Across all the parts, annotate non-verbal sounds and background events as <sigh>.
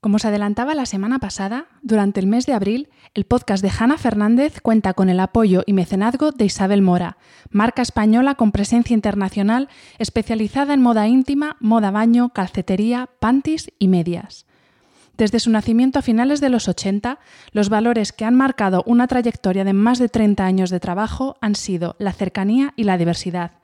Como os adelantaba la semana pasada, durante el mes de abril, el podcast de Hanna Fernández cuenta con el apoyo y mecenazgo de Isabel Mora, marca española con presencia internacional especializada en moda íntima, moda baño, calcetería, panties y medias. Desde su nacimiento a finales de los 80, los valores que han marcado una trayectoria de más de 30 años de trabajo han sido la cercanía y la diversidad.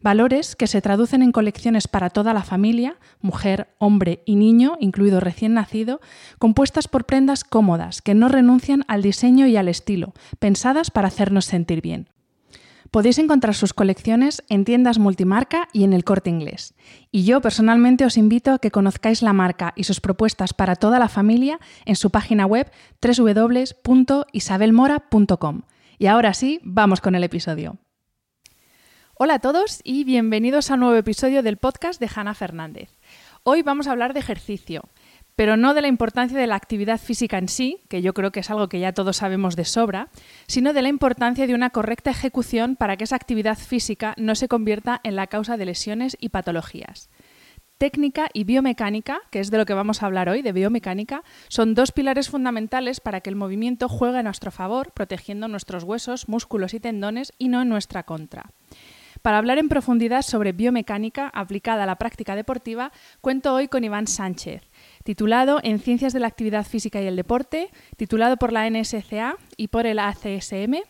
Valores que se traducen en colecciones para toda la familia, mujer, hombre y niño, incluido recién nacido, compuestas por prendas cómodas que no renuncian al diseño y al estilo, pensadas para hacernos sentir bien. Podéis encontrar sus colecciones en tiendas multimarca y en el corte inglés. Y yo personalmente os invito a que conozcáis la marca y sus propuestas para toda la familia en su página web www.isabelmora.com. Y ahora sí, vamos con el episodio. Hola a todos y bienvenidos a un nuevo episodio del podcast de Hanna Fernández. Hoy vamos a hablar de ejercicio, pero no de la importancia de la actividad física en sí, que yo creo que es algo que ya todos sabemos de sobra, sino de la importancia de una correcta ejecución para que esa actividad física no se convierta en la causa de lesiones y patologías. Técnica y biomecánica, que es de lo que vamos a hablar hoy, de biomecánica, son dos pilares fundamentales para que el movimiento juegue a nuestro favor, protegiendo nuestros huesos, músculos y tendones y no en nuestra contra. Para hablar en profundidad sobre biomecánica aplicada a la práctica deportiva, cuento hoy con Iván Sánchez, titulado en Ciencias de la Actividad Física y el Deporte, titulado por la NSCA y por el ACSM.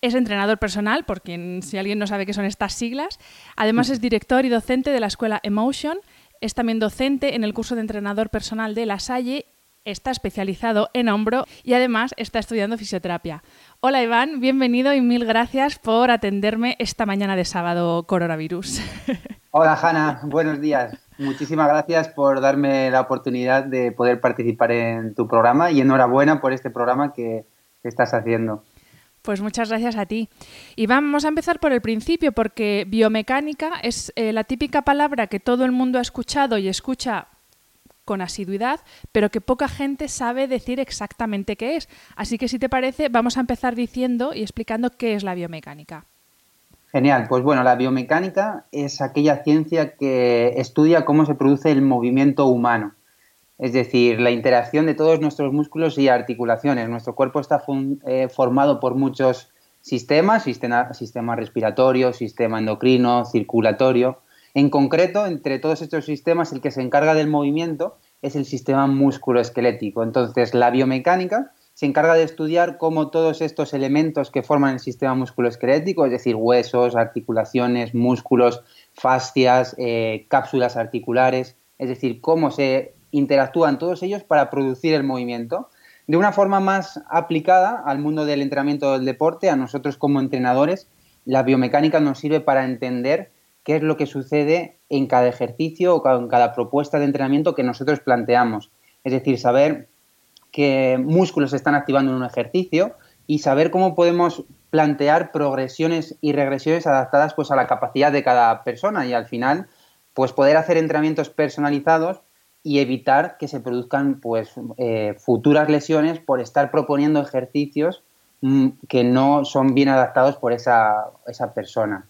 Es entrenador personal, porque si alguien no sabe qué son estas siglas. Además es director y docente de la escuela Emotion. Es también docente en el curso de entrenador personal de La Salle está especializado en hombro y además está estudiando fisioterapia. Hola Iván, bienvenido y mil gracias por atenderme esta mañana de sábado coronavirus. <laughs> Hola Hanna, buenos días. Muchísimas gracias por darme la oportunidad de poder participar en tu programa y enhorabuena por este programa que estás haciendo. Pues muchas gracias a ti. Y vamos a empezar por el principio, porque biomecánica es eh, la típica palabra que todo el mundo ha escuchado y escucha con asiduidad, pero que poca gente sabe decir exactamente qué es. Así que si te parece, vamos a empezar diciendo y explicando qué es la biomecánica. Genial, pues bueno, la biomecánica es aquella ciencia que estudia cómo se produce el movimiento humano, es decir, la interacción de todos nuestros músculos y articulaciones. Nuestro cuerpo está eh, formado por muchos sistemas, sistema, sistema respiratorio, sistema endocrino, circulatorio, en concreto, entre todos estos sistemas, el que se encarga del movimiento es el sistema musculoesquelético. Entonces, la biomecánica se encarga de estudiar cómo todos estos elementos que forman el sistema musculoesquelético, es decir, huesos, articulaciones, músculos, fascias, eh, cápsulas articulares, es decir, cómo se interactúan todos ellos para producir el movimiento. De una forma más aplicada al mundo del entrenamiento del deporte, a nosotros como entrenadores, la biomecánica nos sirve para entender qué es lo que sucede en cada ejercicio o en cada propuesta de entrenamiento que nosotros planteamos. Es decir, saber qué músculos se están activando en un ejercicio y saber cómo podemos plantear progresiones y regresiones adaptadas pues, a la capacidad de cada persona y al final pues, poder hacer entrenamientos personalizados y evitar que se produzcan pues, eh, futuras lesiones por estar proponiendo ejercicios mm, que no son bien adaptados por esa, esa persona.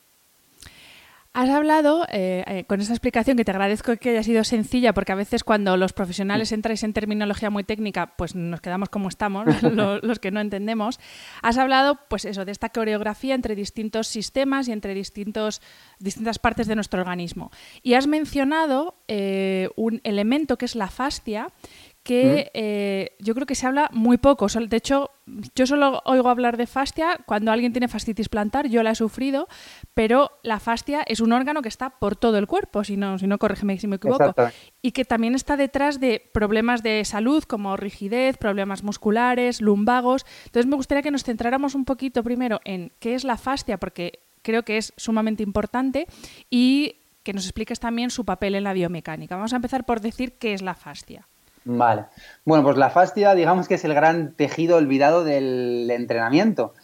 Has hablado, eh, eh, con esta explicación que te agradezco que haya sido sencilla, porque a veces cuando los profesionales entráis en terminología muy técnica, pues nos quedamos como estamos, <laughs> los, que no entendemos. Has hablado, pues eso, de esta coreografía entre distintos sistemas y entre distintos, distintas partes de nuestro organismo. Y has mencionado eh, un elemento que es la fascia, que eh, yo creo que se habla muy poco. De hecho, yo solo oigo hablar de fascia cuando alguien tiene fascitis plantar, yo la he sufrido, pero la fascia es un órgano que está por todo el cuerpo, si no, si no corrígeme si me equivoco, y que también está detrás de problemas de salud como rigidez, problemas musculares, lumbagos. Entonces me gustaría que nos centráramos un poquito primero en qué es la fascia, porque creo que es sumamente importante, y que nos expliques también su papel en la biomecánica. Vamos a empezar por decir qué es la fascia. Vale. Bueno, pues la fascia, digamos que es el gran tejido olvidado del entrenamiento.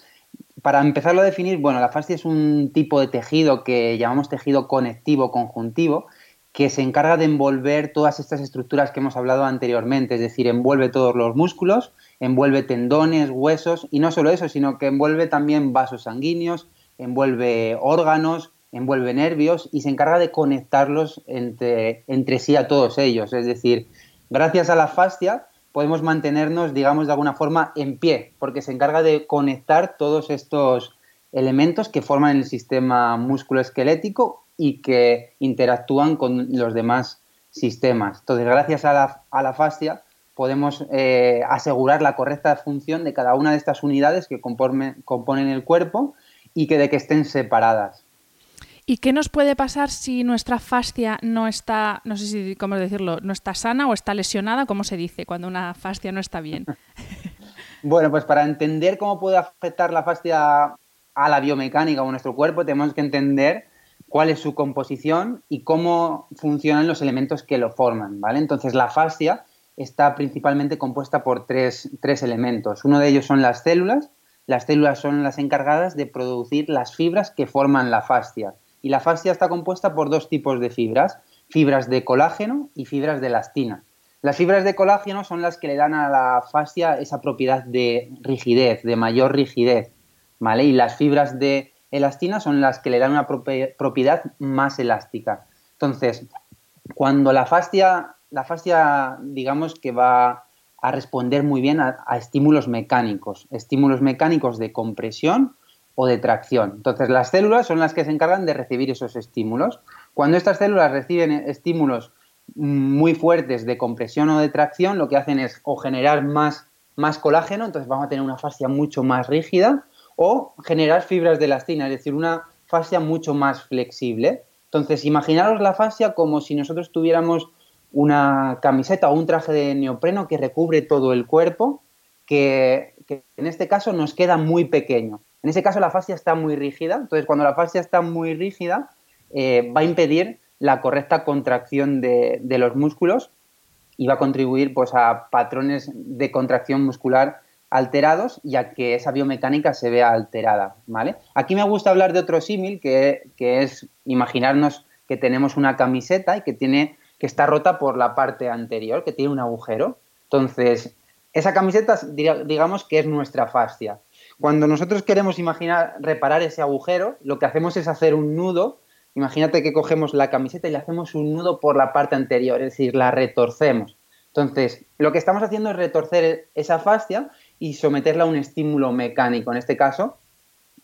Para empezarlo a definir, bueno, la fascia es un tipo de tejido que llamamos tejido conectivo conjuntivo, que se encarga de envolver todas estas estructuras que hemos hablado anteriormente, es decir, envuelve todos los músculos, envuelve tendones, huesos, y no solo eso, sino que envuelve también vasos sanguíneos, envuelve órganos, envuelve nervios y se encarga de conectarlos entre, entre sí a todos ellos. Es decir, Gracias a la fascia podemos mantenernos, digamos, de alguna forma en pie, porque se encarga de conectar todos estos elementos que forman el sistema musculoesquelético y que interactúan con los demás sistemas. Entonces, gracias a la, fascia podemos eh, asegurar la correcta función de cada una de estas unidades que componen el cuerpo y que de que estén separadas. ¿Y qué nos puede pasar si nuestra fascia no está, no sé si cómo decirlo, no está sana o está lesionada, como se dice cuando una fascia no está bien? <laughs> bueno, pues para entender cómo puede afectar la fascia a la biomecánica o a nuestro cuerpo, tenemos que entender cuál es su composición y cómo funcionan los elementos que lo forman, ¿vale? Entonces la fascia está principalmente compuesta por tres, tres elementos. Uno de ellos son las células. Las células son las encargadas de producir las fibras que forman la fascia y la fascia está compuesta por dos tipos de fibras, fibras de colágeno y fibras de elastina. Las fibras de colágeno son las que le dan a la fascia esa propiedad de rigidez, de mayor rigidez, ¿vale? Y las fibras de elastina son las que le dan una propiedad más elástica. Entonces, cuando la fascia, la fascia digamos que va a responder muy bien a estímulos mecánicos, estímulos mecánicos de compresión o de tracción. Entonces, las células son las que se encargan de recibir esos estímulos. Cuando estas células reciben estímulos muy fuertes de compresión o de tracción, lo que hacen es o generar más, más colágeno, entonces vamos a tener una fascia mucho más rígida, o generar fibras de elastina, es decir, una fascia mucho más flexible. Entonces, imaginaros la fascia como si nosotros tuviéramos una camiseta o un traje de neopreno que recubre todo el cuerpo, que en este caso nos queda muy pequeño. En ese caso la fascia está muy rígida, entonces cuando la fascia está muy rígida eh, va a impedir la correcta contracción de, los músculos y va a contribuir pues, a patrones de contracción muscular alterados y a que esa biomecánica se vea alterada. ¿vale? Aquí me gusta hablar de otro símil que, es imaginarnos que tenemos una camiseta y que, tiene, que está rota por la parte anterior, que tiene un agujero. Entonces, esa camiseta digamos que es nuestra fascia. Cuando nosotros queremos imaginar reparar ese agujero, lo que hacemos es hacer un nudo. Imagínate que cogemos la camiseta y le hacemos un nudo por la parte anterior, es decir, la retorcemos. Entonces, lo que estamos haciendo es retorcer esa fascia y someterla a un estímulo mecánico, en este caso,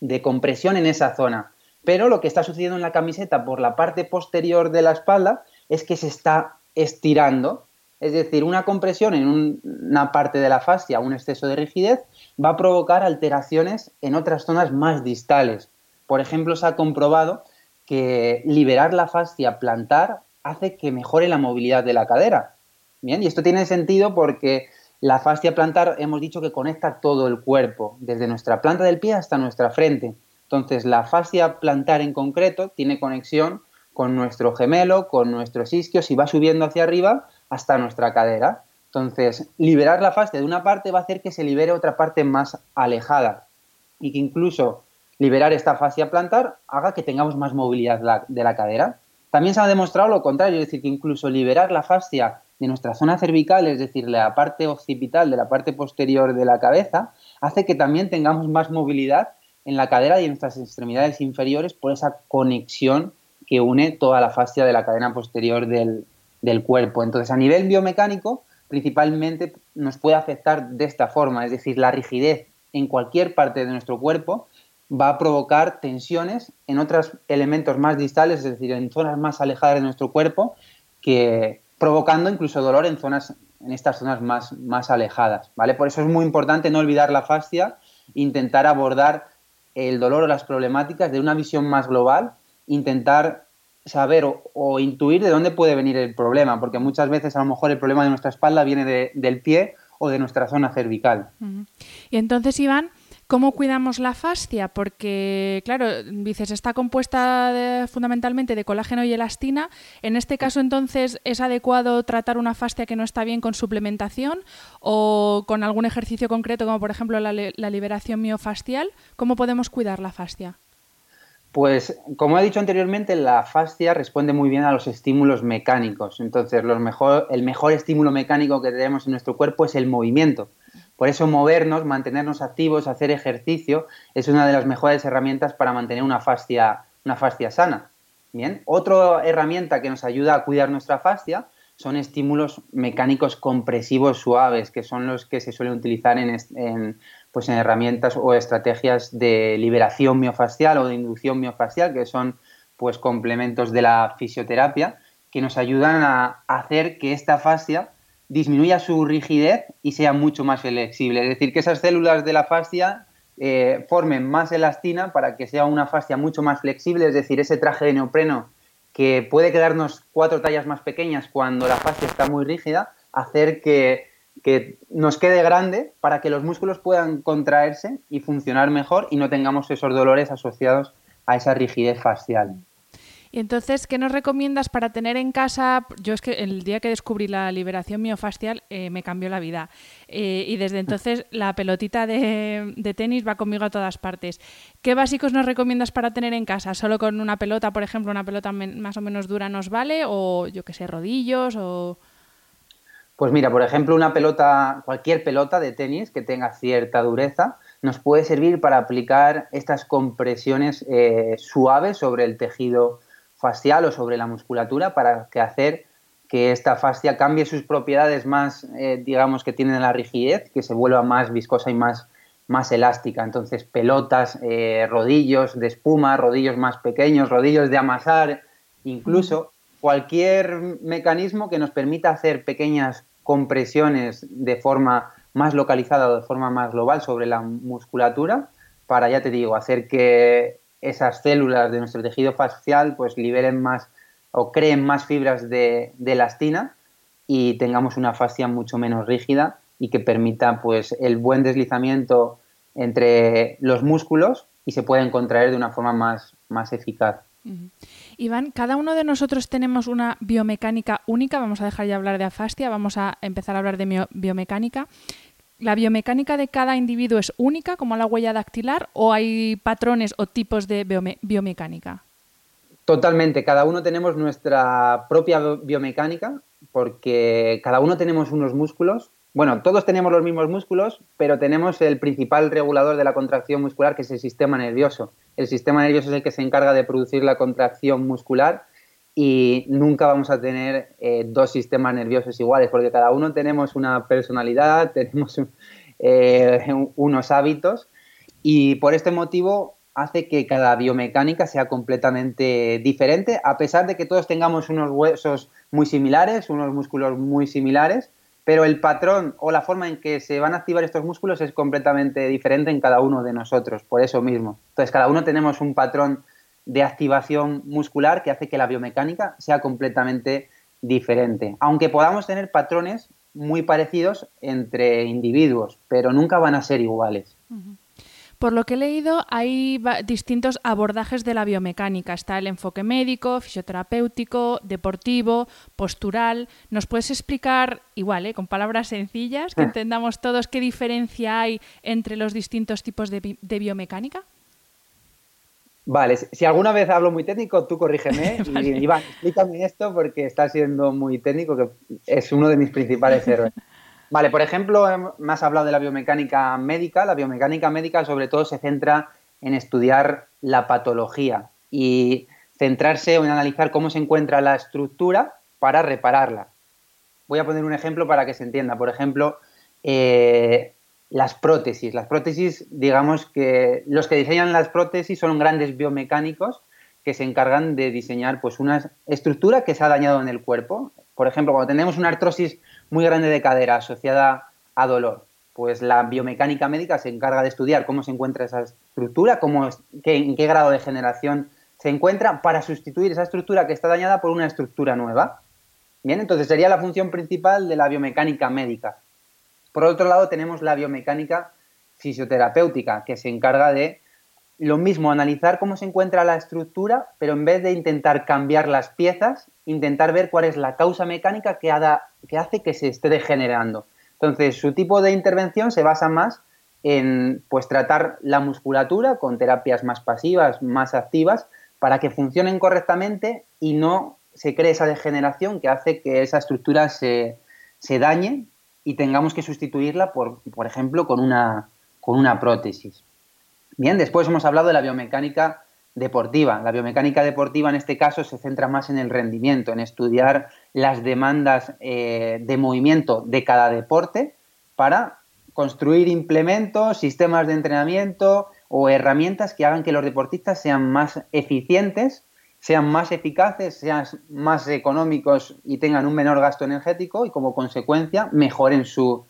de compresión en esa zona. Pero lo que está sucediendo en la camiseta por la parte posterior de la espalda es que se está estirando es decir, una compresión en una parte de la fascia, un exceso de rigidez, va a provocar alteraciones en otras zonas más distales. Por ejemplo, se ha comprobado que liberar la fascia plantar hace que mejore la movilidad de la cadera. Bien, y esto tiene sentido porque la fascia plantar hemos dicho que conecta todo el cuerpo, desde nuestra planta del pie hasta nuestra frente. Entonces, la fascia plantar en concreto tiene conexión con nuestro gemelo, con nuestros isquios y va subiendo hacia arriba hasta nuestra cadera. Entonces, liberar la fascia de una parte va a hacer que se libere otra parte más alejada y que incluso liberar esta fascia plantar haga que tengamos más movilidad de la cadera. También se ha demostrado lo contrario, es decir, que incluso liberar la fascia de nuestra zona cervical, es decir, la parte occipital de la parte posterior de la cabeza, hace que también tengamos más movilidad en la cadera y en nuestras extremidades inferiores por esa conexión que une toda la fascia de la cadena posterior del, del cuerpo. Entonces, a nivel biomecánico, principalmente nos puede afectar de esta forma, es decir, la rigidez en cualquier parte de nuestro cuerpo va a provocar tensiones en otros elementos más distales, es decir, en zonas más alejadas de nuestro cuerpo, que provocando incluso dolor en zonas en estas zonas más, más alejadas, ¿vale? Por eso es muy importante no olvidar la fascia, intentar abordar el dolor o las problemáticas de una visión más global, intentar saber o, intuir de dónde puede venir el problema, porque muchas veces a lo mejor el problema de nuestra espalda viene del pie o de nuestra zona cervical. Y entonces, Iván, ¿Cómo cuidamos la fascia? Porque, claro, dices, está compuesta fundamentalmente de colágeno y elastina. En este caso, entonces, ¿es adecuado tratar una fascia que no está bien con suplementación o con algún ejercicio concreto, como por ejemplo la, la liberación miofascial? ¿Cómo podemos cuidar la fascia? Pues, como he dicho anteriormente, la fascia responde muy bien a los estímulos mecánicos. Entonces, el mejor estímulo mecánico que tenemos en nuestro cuerpo es el movimiento. Por eso movernos, mantenernos activos, hacer ejercicio es una de las mejores herramientas para mantener una fascia, una fascia sana. Bien, otra herramienta que nos ayuda a cuidar nuestra fascia son estímulos mecánicos compresivos suaves, que son los que se suelen utilizar en, pues en herramientas o estrategias de liberación miofascial o de inducción miofascial, que son pues complementos de la fisioterapia, que nos ayudan a hacer que esta fascia disminuya su rigidez y sea mucho más flexible. Es decir, que esas células de la fascia eh, formen más elastina para que sea una fascia mucho más flexible, es decir, ese traje de neopreno que puede quedarnos cuatro tallas más pequeñas cuando la fascia está muy rígida, hacer que, que nos quede grande para que los músculos puedan contraerse y funcionar mejor y no tengamos esos dolores asociados a esa rigidez facial. Y entonces, ¿qué nos recomiendas para tener en casa? Yo es que el día que descubrí la liberación miofascial eh, me cambió la vida. Eh, y desde entonces <laughs> la pelotita de, tenis va conmigo a todas partes. ¿Qué básicos nos recomiendas para tener en casa? ¿Solo con una pelota, por ejemplo, una pelota más o menos dura nos vale? ¿O yo qué sé, rodillos? o...? Pues mira, por ejemplo, una pelota, cualquier pelota de tenis que tenga cierta dureza, nos puede servir para aplicar estas compresiones eh, suaves sobre el tejido facial o sobre la musculatura para que hacer que esta fascia cambie sus propiedades más, eh, digamos, que tienen la rigidez, que se vuelva más viscosa y más, más elástica. Entonces, pelotas, eh, rodillos de espuma, rodillos más pequeños, rodillos de amasar, incluso cualquier mecanismo que nos permita hacer pequeñas compresiones de forma más localizada o de forma más global sobre la musculatura, para, ya te digo, hacer que esas células de nuestro tejido facial pues liberen más o creen más fibras de, elastina y tengamos una fascia mucho menos rígida y que permita pues el buen deslizamiento entre los músculos y se pueden contraer de una forma más, más eficaz. Iván, cada uno de nosotros tenemos una biomecánica única, vamos a dejar ya hablar de fascia, vamos a empezar a hablar de biomecánica. ¿La biomecánica de cada individuo es única, como la huella dactilar, o hay patrones o tipos de biomecánica? Totalmente, cada uno tenemos nuestra propia biomecánica, porque cada uno tenemos unos músculos. Bueno, todos tenemos los mismos músculos, pero tenemos el principal regulador de la contracción muscular, que es el sistema nervioso. El sistema nervioso es el que se encarga de producir la contracción muscular y nunca vamos a tener eh, dos sistemas nerviosos iguales, porque cada uno tenemos una personalidad, <laughs> tenemos eh, unos hábitos y por este motivo hace que cada biomecánica sea completamente diferente, a pesar de que todos tengamos unos huesos muy similares, unos músculos muy similares, pero el patrón o la forma en que se van a activar estos músculos es completamente diferente en cada uno de nosotros, por eso mismo. Entonces, cada uno tenemos un patrón de activación muscular que hace que la biomecánica sea completamente diferente. Aunque podamos tener patrones muy parecidos entre individuos, pero nunca van a ser iguales. Por lo que he leído, hay distintos abordajes de la biomecánica. Está el enfoque médico, fisioterapéutico, deportivo, postural. ¿Nos puedes explicar, igual, ¿eh? con palabras sencillas, que entendamos todos qué diferencia hay entre los distintos tipos de biomecánica? Vale, si alguna vez hablo muy técnico, tú corrígeme. <laughs> Y Iván, explícame esto porque está siendo muy técnico, que es uno de mis principales errores. <laughs> Vale, por ejemplo, em, me has hablado de la biomecánica médica. La biomecánica médica sobre todo se centra en estudiar la patología. Y centrarse en analizar cómo se encuentra la estructura para repararla. Voy a poner un ejemplo para que se entienda. Por ejemplo, eh, las prótesis. Las prótesis, digamos que los que diseñan las prótesis son grandes biomecánicos que se encargan de diseñar pues, una estructura que se ha dañado en el cuerpo. Por ejemplo, cuando tenemos una artrosis muy grande de cadera asociada a dolor, pues la biomecánica médica se encarga de estudiar cómo se encuentra esa estructura, cómo, en qué grado de generación se encuentra para sustituir esa estructura que está dañada por una estructura nueva. Bien, entonces sería la función principal de la biomecánica médica. Por otro lado, tenemos la biomecánica fisioterapéutica, que se encarga de lo mismo, analizar cómo se encuentra la estructura, pero en vez de intentar cambiar las piezas, intentar ver cuál es la causa mecánica que, que hace que se esté degenerando. Entonces, su tipo de intervención se basa más en pues, tratar la musculatura con terapias más pasivas, más activas, para que funcionen correctamente y no se cree esa degeneración que hace que esa estructura se, se dañe y tengamos que sustituirla, por, por ejemplo, con una, con una prótesis. Bien, después hemos hablado de la biomecánica deportiva. La biomecánica deportiva en este caso se centra más en el rendimiento, en estudiar las demandas eh, de movimiento de cada deporte para construir implementos, sistemas de entrenamiento o herramientas que hagan que los deportistas sean más eficientes sean más eficaces, sean más económicos y tengan un menor gasto energético y como consecuencia mejoren su,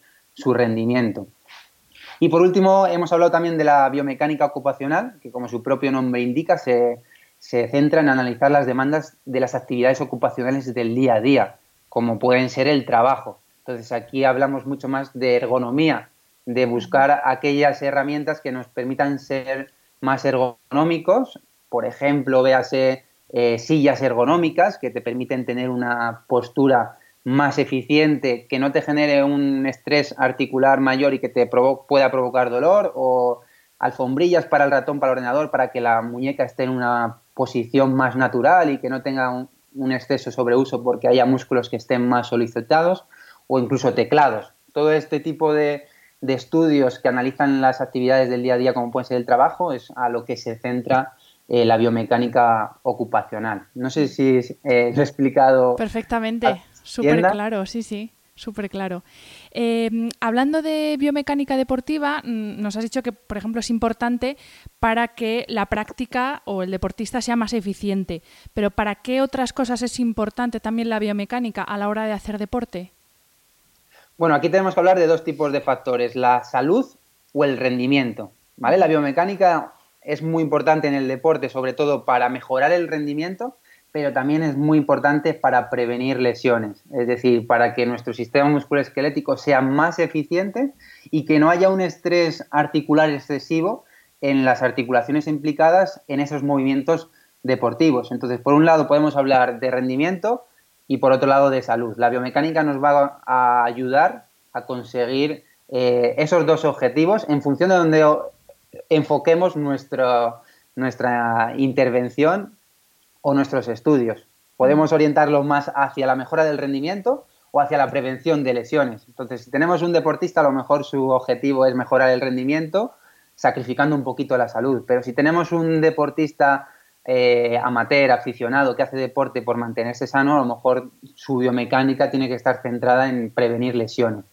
rendimiento. Y por último, hemos hablado también de la biomecánica ocupacional, que como su propio nombre indica, se, se, centra en analizar las demandas de las actividades ocupacionales del día a día, como pueden ser el trabajo. Entonces aquí hablamos mucho más de ergonomía, de buscar aquellas herramientas que nos permitan ser más ergonómicos, por ejemplo, véase eh, sillas ergonómicas que te permiten tener una postura más eficiente, que no te genere un estrés articular mayor y que te pueda provocar dolor, o alfombrillas para el ratón, para el ordenador, para que la muñeca esté en una posición más natural y que no tenga un, un exceso sobreuso porque haya músculos que estén más solicitados, o incluso teclados. Todo este tipo de, de estudios que analizan las actividades del día a día, como puede ser el trabajo, es a lo que se centra eh, la biomecánica ocupacional. No sé si eh, lo he explicado. Perfectamente, súper claro, sí, sí. Súper claro. Eh, hablando de biomecánica deportiva, mm, nos has dicho que, por ejemplo, es importante para que la práctica o el deportista sea más eficiente. Pero ¿para qué otras cosas es importante también la biomecánica a la hora de hacer deporte? Bueno, aquí tenemos que hablar de dos tipos de factores, la salud o el rendimiento. ¿vale? La biomecánica es muy importante en el deporte, sobre todo para mejorar el rendimiento, pero también es muy importante para prevenir lesiones, es decir, para que nuestro sistema musculoesquelético sea más eficiente y que no haya un estrés articular excesivo en las articulaciones implicadas en esos movimientos deportivos. Entonces, por un lado podemos hablar de rendimiento y por otro lado de salud. La biomecánica nos va a ayudar a conseguir eh, esos dos objetivos en función de donde enfoquemos nuestra intervención o nuestros estudios. Podemos orientarlo más hacia la mejora del rendimiento o hacia la prevención de lesiones. Entonces, si tenemos un deportista, a lo mejor su objetivo es mejorar el rendimiento, sacrificando un poquito la salud. Pero si tenemos un deportista eh, amateur, aficionado, que hace deporte por mantenerse sano, a lo mejor su biomecánica tiene que estar centrada en prevenir lesiones.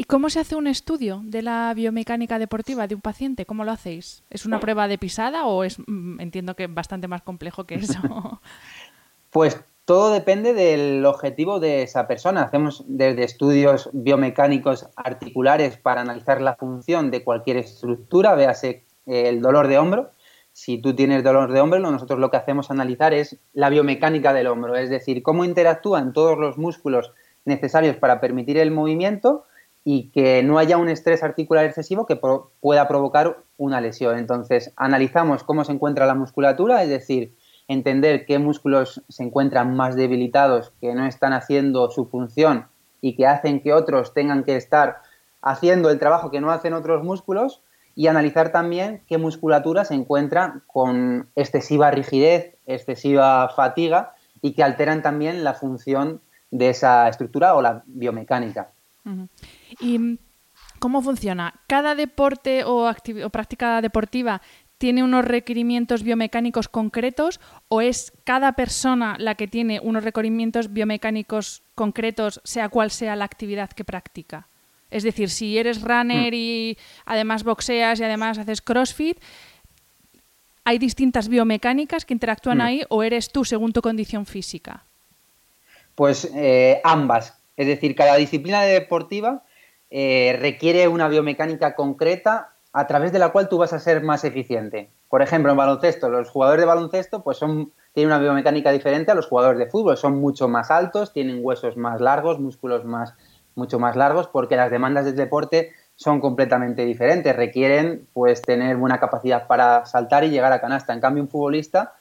¿Y cómo se hace un estudio de la biomecánica deportiva de un paciente? ¿Cómo lo hacéis? ¿Es una prueba de pisada o es, mm, entiendo que bastante más complejo que eso? <laughs> pues todo depende del objetivo de esa persona. Hacemos desde estudios biomecánicos articulares para analizar la función de cualquier estructura, véase eh, el dolor de hombro. Si tú tienes dolor de hombro, nosotros lo que hacemos analizar es la biomecánica del hombro, es decir, cómo interactúan todos los músculos necesarios para permitir el movimiento y que no haya un estrés articular excesivo que pueda provocar una lesión. Entonces, analizamos cómo se encuentra la musculatura, es decir, entender qué músculos se encuentran más debilitados, que no están haciendo su función y que hacen que otros tengan que estar haciendo el trabajo que no hacen otros músculos y analizar también qué musculatura se encuentra con excesiva rigidez, excesiva fatiga y que alteran también la función de esa estructura o la biomecánica. ¿Y cómo funciona? ¿Cada deporte o, práctica deportiva tiene unos requerimientos biomecánicos concretos o es cada persona la que tiene unos requerimientos biomecánicos concretos, sea cual sea la actividad que practica? Es decir, si eres runner mm. y además boxeas y además haces CrossFit, ¿hay distintas biomecánicas que interactúan mm. ahí o eres tú según tu condición física? Pues eh, ambas. Es decir, cada disciplina deportiva eh, requiere una biomecánica concreta a través de la cual tú vas a ser más eficiente. Por ejemplo, en baloncesto, los jugadores de baloncesto pues son, tienen una biomecánica diferente a los jugadores de fútbol. Son mucho más altos, tienen huesos más largos, músculos más, mucho más largos, porque las demandas del deporte son completamente diferentes. Requieren pues tener buena capacidad para saltar y llegar a canasta. En cambio, un futbolista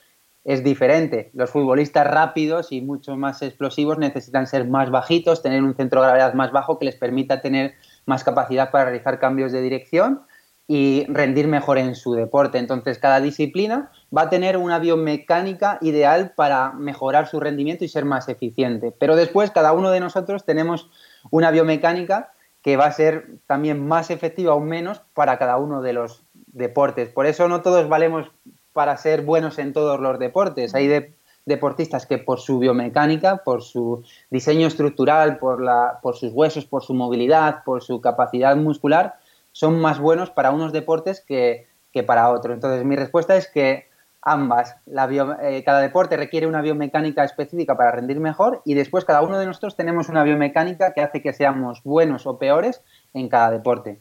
es diferente. Los futbolistas rápidos y mucho más explosivos necesitan ser más bajitos, tener un centro de gravedad más bajo que les permita tener más capacidad para realizar cambios de dirección y rendir mejor en su deporte. Entonces, cada disciplina va a tener una biomecánica ideal para mejorar su rendimiento y ser más eficiente. Pero después, cada uno de nosotros tenemos una biomecánica que va a ser también más efectiva o menos para cada uno de los deportes. Por eso no todos valemos para ser buenos en todos los deportes. Hay deportistas que por su biomecánica, por su diseño estructural, por, la, por sus huesos, por su movilidad, por su capacidad muscular, son más buenos para unos deportes que, para otros. Entonces mi respuesta es que ambas. Eh, cada deporte requiere una biomecánica específica para rendir mejor y después cada uno de nosotros tenemos una biomecánica que hace que seamos buenos o peores en cada deporte.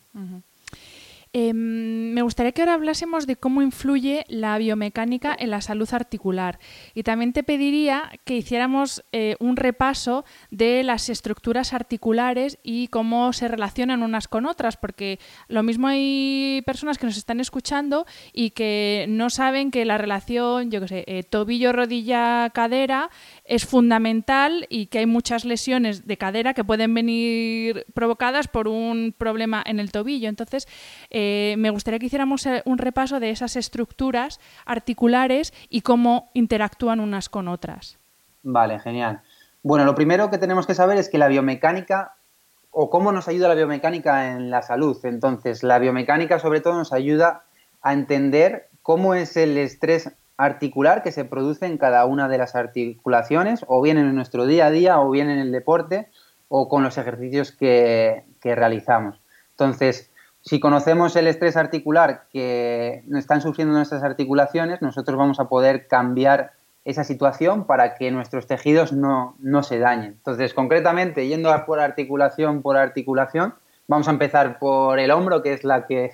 Em, me gustaría que ahora hablásemos de cómo influye la biomecánica en la salud articular. Y también te pediría que hiciéramos eh, un repaso de las estructuras articulares y cómo se relacionan unas con otras, porque lo mismo hay personas que nos están escuchando y que no saben que la relación, yo qué sé, eh, tobillo, rodilla, cadera es fundamental y que hay muchas lesiones de cadera que pueden venir provocadas por un problema en el tobillo. Entonces, eh, me gustaría que hiciéramos eh, un repaso de esas estructuras articulares y cómo interactúan unas con otras. Vale, genial. Bueno, lo primero que tenemos que saber es que la biomecánica o cómo nos ayuda la biomecánica en la salud. Entonces, la biomecánica sobre todo nos ayuda a entender cómo es el estrés articular que se produce en cada una de las articulaciones, o bien en nuestro día a día, o bien en el deporte, o con los ejercicios que, que realizamos. Entonces, si conocemos el estrés articular que están sufriendo nuestras articulaciones, nosotros vamos a poder cambiar esa situación para que nuestros tejidos no, se dañen. Entonces, concretamente, yendo por articulación por articulación, vamos a empezar por el hombro, que es la que,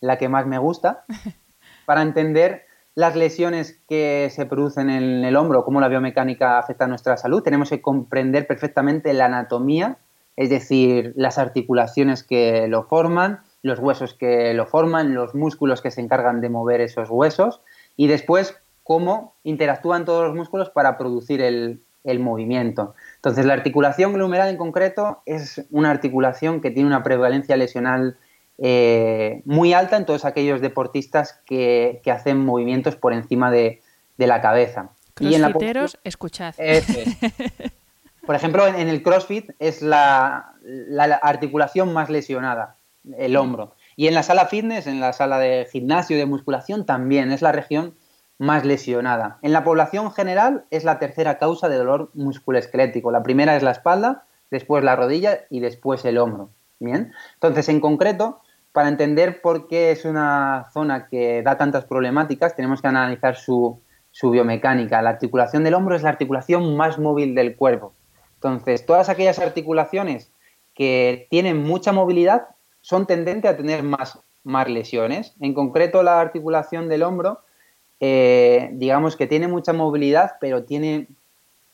la que más me gusta, <laughs> para entender las lesiones que se producen en el hombro, cómo la biomecánica afecta a nuestra salud. Tenemos que comprender perfectamente la anatomía, es decir, las articulaciones que lo forman, los huesos que lo forman, los músculos que se encargan de mover esos huesos y después cómo interactúan todos los músculos para producir el, movimiento. Entonces, la articulación glumeral en concreto es una articulación que tiene una prevalencia lesional eh, muy alta en todos aquellos deportistas que, hacen movimientos por encima de, la cabeza. y en la escuchad. <laughs> Por ejemplo, en, el CrossFit es la, articulación más lesionada el hombro. Y en la sala fitness, en la sala de gimnasio y de musculación, también es la región más lesionada. En la población general es la tercera causa de dolor musculoesquelético. La primera es la espalda, después la rodilla y después el hombro. Bien. Entonces, en concreto, para entender por qué es una zona que da tantas problemáticas, tenemos que analizar su, su biomecánica. La articulación del hombro es la articulación más móvil del cuerpo. Entonces, todas aquellas articulaciones que tienen mucha movilidad son tendentes a tener más, más lesiones. En concreto, la articulación del hombro, eh, digamos que tiene mucha movilidad, pero tiene,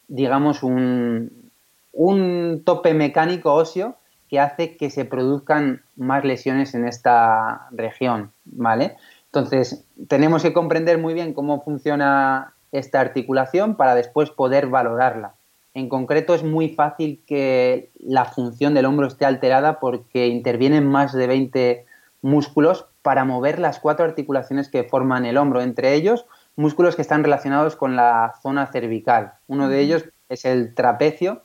digamos, un, un tope mecánico óseo que hace que se produzcan más lesiones en esta región, ¿vale? Entonces, tenemos que comprender muy bien cómo funciona esta articulación para después poder valorarla. En concreto es muy fácil que la función del hombro esté alterada porque intervienen más de 20 músculos para mover las cuatro articulaciones que forman el hombro, entre ellos músculos que están relacionados con la zona cervical. Uno de ellos es el trapecio,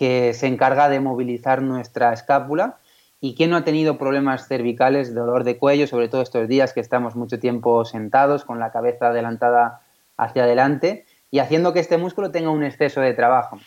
que se encarga de movilizar nuestra escápula ¿Y quién no ha tenido problemas cervicales, dolor de cuello, sobre todo estos días que estamos mucho tiempo sentados con la cabeza adelantada hacia adelante y haciendo que este músculo tenga un exceso de trabajo?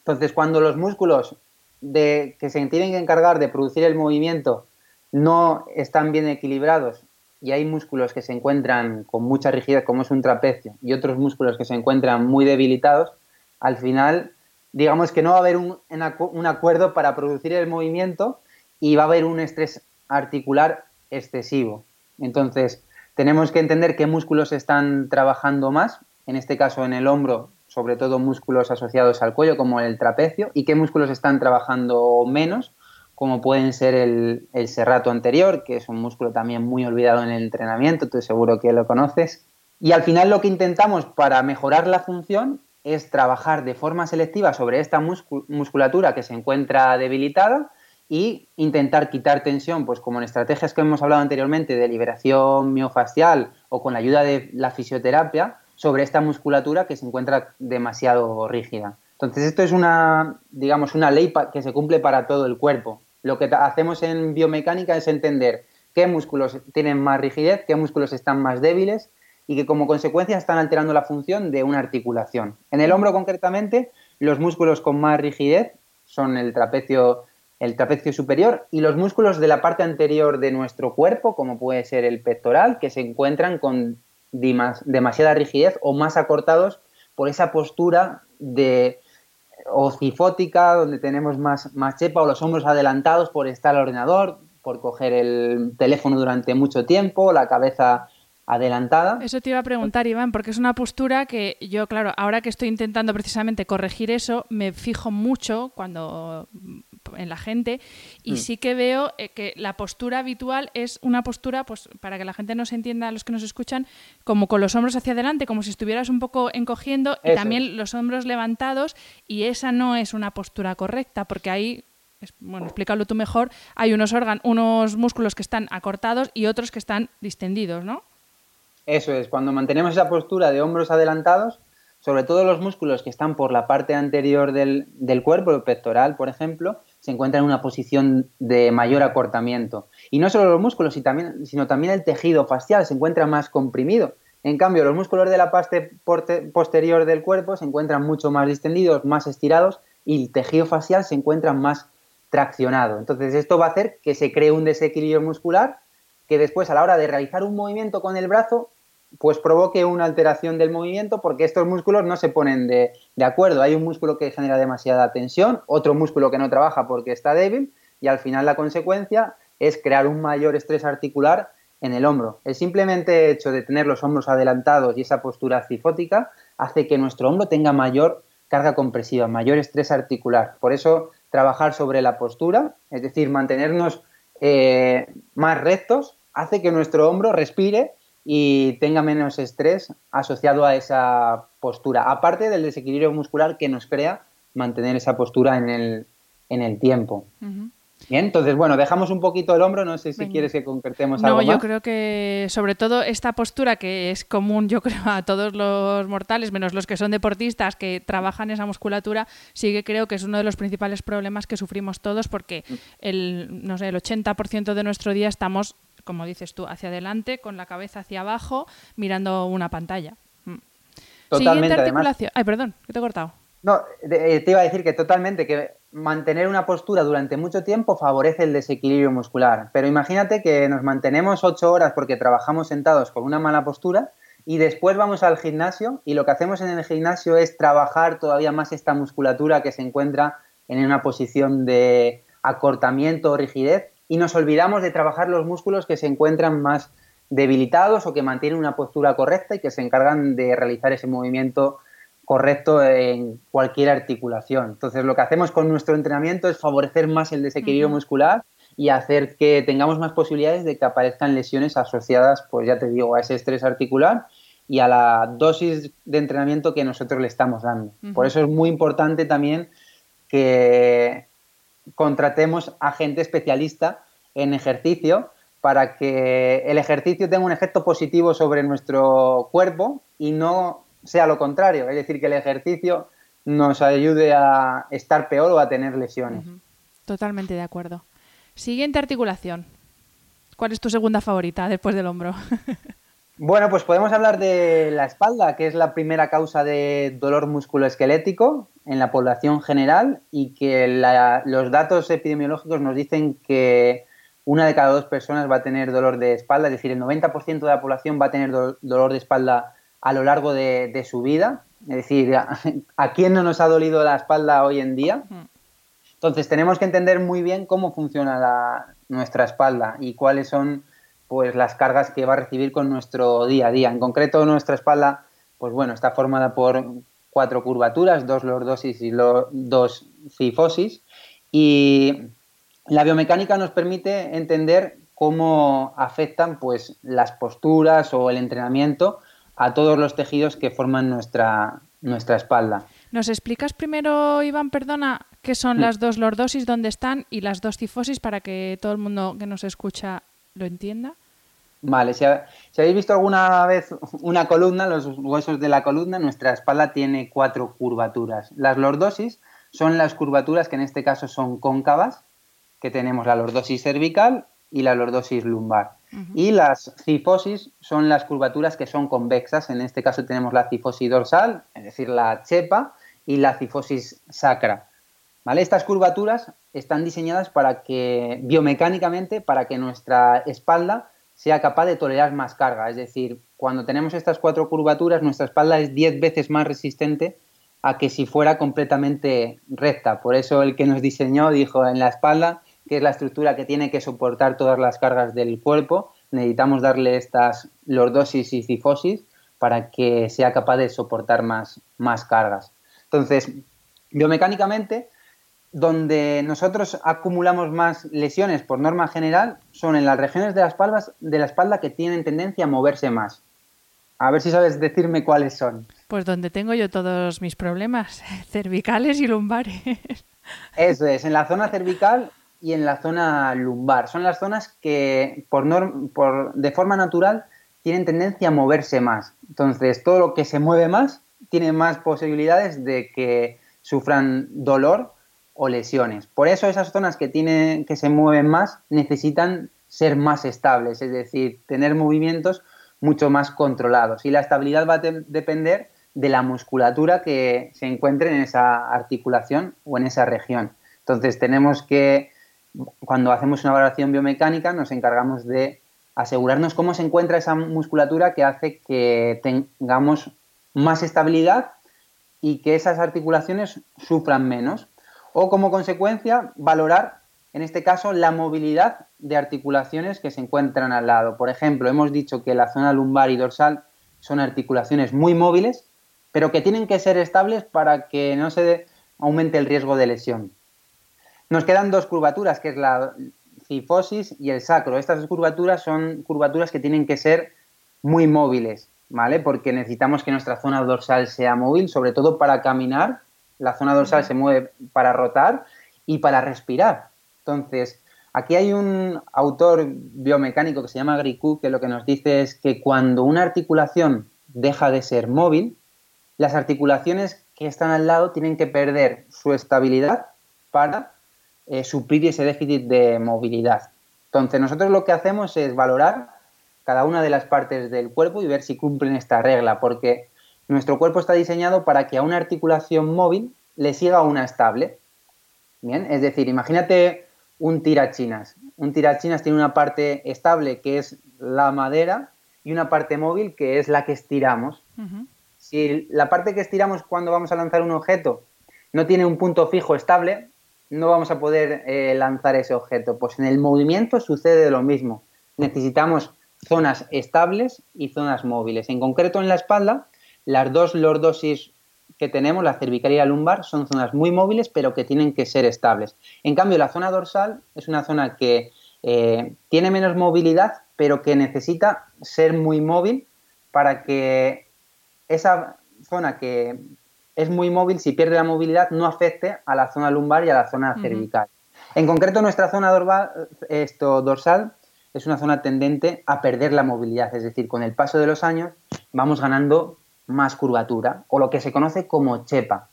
Entonces, cuando los músculos de, que se tienen que encargar de producir el movimiento no están bien equilibrados y hay músculos que se encuentran con mucha rigidez, como es un trapecio, y otros músculos que se encuentran muy debilitados, al final, digamos que no va a haber un, un acuerdo para producir el movimiento y va a haber un estrés articular excesivo. Entonces, tenemos que entender qué músculos están trabajando más, en este caso en el hombro, sobre todo músculos asociados al cuello, como el trapecio, y qué músculos están trabajando menos, como pueden ser el, el serrato anterior, que es un músculo también muy olvidado en el entrenamiento, tú seguro que lo conoces. Y al final lo que intentamos para mejorar la función es trabajar de forma selectiva sobre esta musculatura que se encuentra debilitada y intentar quitar tensión, pues como en estrategias que hemos hablado anteriormente de liberación miofascial o con la ayuda de la fisioterapia, sobre esta musculatura que se encuentra demasiado rígida. Entonces esto es una, digamos, una ley que se cumple para todo el cuerpo. Lo que hacemos en biomecánica es entender qué músculos tienen más rigidez, qué músculos están más débiles y que como consecuencia están alterando la función de una articulación. En el hombro concretamente, los músculos con más rigidez son el trapecio el trapecio superior y los músculos de la parte anterior de nuestro cuerpo, como puede ser el pectoral, que se encuentran con demasiada rigidez o más acortados por esa postura de ocifótica, donde tenemos más, más chepa o los hombros adelantados por estar al ordenador, por coger el teléfono durante mucho tiempo, la cabeza adelantada. Eso te iba a preguntar, Iván, porque es una postura que yo, claro, ahora que estoy intentando precisamente corregir eso, me fijo mucho cuando en la gente y mm. sí que veo eh, que la postura habitual es una postura, pues para que la gente nos entienda, los que nos escuchan, como con los hombros hacia adelante, como si estuvieras un poco encogiendo y también los hombros levantados y esa no es una postura correcta porque ahí bueno, explícalo tú mejor, hay unos órganos, unos músculos que están acortados y otros que están distendidos, ¿no? Eso es, cuando mantenemos esa postura de hombros adelantados, sobre todo los músculos que están por la parte anterior del, del cuerpo, el pectoral, por ejemplo, se encuentra en una posición de mayor acortamiento. Y no solo los músculos, sino también el tejido facial se encuentra más comprimido. En cambio, los músculos de la parte posterior del cuerpo se encuentran mucho más distendidos, más estirados y el tejido facial se encuentra más traccionado. Entonces, esto va a hacer que se cree un desequilibrio muscular que después a la hora de realizar un movimiento con el brazo pues provoque una alteración del movimiento porque estos músculos no se ponen de, acuerdo. Hay un músculo que genera demasiada tensión, otro músculo que no trabaja porque está débil y al final la consecuencia es crear un mayor estrés articular en el hombro. El simplemente hecho de tener los hombros adelantados y esa postura cifótica hace que nuestro hombro tenga mayor carga compresiva, mayor estrés articular. Por eso trabajar sobre la postura, es decir, mantenernos eh, más rectos, hace que nuestro hombro respire y tenga menos estrés asociado a esa postura, aparte del desequilibrio muscular que nos crea mantener esa postura en el, en el tiempo. Bien, entonces, bueno, dejamos un poquito el hombro, no sé si quieres que concretemos algo más. No, yo creo que sobre todo esta postura que es común, yo creo, a todos los mortales, menos los que son deportistas que trabajan esa musculatura, sí que creo que es uno de los principales problemas que sufrimos todos porque mm. el, no sé, el 80% de nuestro día estamos como dices tú, hacia adelante, con la cabeza hacia abajo, mirando una pantalla. Mm. Totalmente, Siguiente articulación. Ay, perdón, que te he cortado. No, eh, te iba a decir que totalmente, que mantener una postura durante mucho tiempo favorece el desequilibrio muscular. Pero imagínate que nos mantenemos ocho horas porque trabajamos sentados con una mala postura y después vamos al gimnasio y lo que hacemos en el gimnasio es trabajar todavía más esta musculatura que se encuentra en una posición de acortamiento o rigidez y nos olvidamos de trabajar los músculos que se encuentran más debilitados o que mantienen una postura correcta y que se encargan de realizar ese movimiento correcto en cualquier articulación. Entonces, lo que hacemos con nuestro entrenamiento es favorecer más el desequilibrio muscular y hacer que tengamos más posibilidades de que aparezcan lesiones asociadas, pues ya te digo, a ese estrés articular y a la dosis de entrenamiento que nosotros le estamos dando. Por eso es muy importante también que contratemos a gente especialista en ejercicio para que el ejercicio tenga un efecto positivo sobre nuestro cuerpo y no sea lo contrario, es decir, que el ejercicio nos ayude a estar peor o a tener lesiones. Totalmente de acuerdo. Siguiente articulación. ¿Cuál es tu segunda favorita después del hombro? <laughs> Bueno, pues podemos hablar de la espalda, que es la primera causa de dolor musculoesquelético en la población general y que los datos epidemiológicos nos dicen que una de cada dos personas va a tener dolor de espalda, es decir, el 90% de la población va a tener dolor de espalda a lo largo de, su vida. Es decir, ¿a, quién no nos ha dolido la espalda hoy en día? Entonces, tenemos que entender muy bien cómo funciona nuestra espalda y cuáles son pues, las cargas que va a recibir con nuestro día a día. En concreto, nuestra espalda, pues bueno, está formada por cuatro curvaturas, dos lordosis y dos cifosis. Y la biomecánica nos permite entender cómo afectan pues, las posturas o el entrenamiento a todos los tejidos que forman nuestra, nuestra espalda. ¿Nos explicas primero, Iván, perdona, qué son las dos lordosis, dónde están y las dos cifosis para que todo el mundo que nos escucha lo entienda? Vale, si, habéis visto alguna vez una columna, los huesos de la columna, nuestra espalda tiene cuatro curvaturas. Las lordosis son las curvaturas que en este caso son cóncavas, que tenemos la lordosis cervical y la lordosis lumbar. Y las cifosis son las curvaturas que son convexas. En este caso tenemos la cifosis dorsal, es decir, la chepa, y la cifosis sacra. ¿Vale? Estas curvaturas están diseñadas para que, biomecánicamente, para que nuestra espalda sea capaz de tolerar más carga. Es decir, cuando tenemos estas cuatro curvaturas, nuestra espalda es 10 veces más resistente a que si fuera completamente recta. Por eso el que nos diseñó dijo en la espalda que es la estructura que tiene que soportar todas las cargas del cuerpo, necesitamos darle estas lordosis y cifosis para que sea capaz de soportar más, más cargas. Entonces, biomecánicamente, donde nosotros acumulamos más lesiones por norma general son en las regiones de la, espalda, de la espalda que tienen tendencia a moverse más. A ver si sabes decirme cuáles son. Pues donde tengo yo todos mis problemas, <laughs> cervicales y lumbares. Eso es, en la zona cervical y en la zona lumbar. Son las zonas que por, por de forma natural tienen tendencia a moverse más. Entonces, todo lo que se mueve más tiene más posibilidades de que sufran dolor o lesiones. Por eso esas zonas que tienen que se mueven más necesitan ser más estables, es decir, tener movimientos mucho más controlados. Y la estabilidad va a depender de la musculatura que se encuentre en esa articulación o en esa región. Entonces tenemos que cuando hacemos una valoración biomecánica nos encargamos de asegurarnos cómo se encuentra esa musculatura que hace que tengamos más estabilidad y que esas articulaciones sufran menos. O como consecuencia, valorar, en este caso, la movilidad de articulaciones que se encuentran al lado. Por ejemplo, hemos dicho que la zona lumbar y dorsal son articulaciones muy móviles, pero que tienen que ser estables para que no se aumente el riesgo de lesión. Nos quedan dos curvaturas, que es la cifosis y el sacro. Estas dos curvaturas son curvaturas que tienen que ser muy móviles, ¿vale? Porque necesitamos que nuestra zona dorsal sea móvil, sobre todo para caminar. La zona dorsal se mueve para rotar y para respirar. Entonces, aquí hay un autor biomecánico que se llama Gricou que lo que nos dice es que cuando una articulación deja de ser móvil, las articulaciones que están al lado tienen que perder su estabilidad para eh, suplir ese déficit de movilidad. Entonces, nosotros lo que hacemos es valorar cada una de las partes del cuerpo y ver si cumplen esta regla, porque nuestro cuerpo está diseñado para que a una articulación móvil le siga una estable. Bien, es decir, imagínate un tirachinas. Un tirachinas tiene una parte estable que es la madera y una parte móvil que es la que estiramos. Si la parte que estiramos cuando vamos a lanzar un objeto no tiene un punto fijo estable, no vamos a poder eh, lanzar ese objeto. Pues en el movimiento sucede lo mismo. Necesitamos zonas estables y zonas móviles. En concreto en la espalda, las dos lordosis que tenemos, la cervical y la lumbar, son zonas muy móviles pero que tienen que ser estables. En cambio, la zona dorsal es una zona que eh, tiene menos movilidad pero que necesita ser muy móvil para que esa zona que es muy móvil, si pierde la movilidad no afecte a la zona lumbar y a la zona cervical. En concreto, nuestra zona esto, dorsal es una zona tendente a perder la movilidad, es decir, con el paso de los años vamos ganando más curvatura o lo que se conoce como chepa.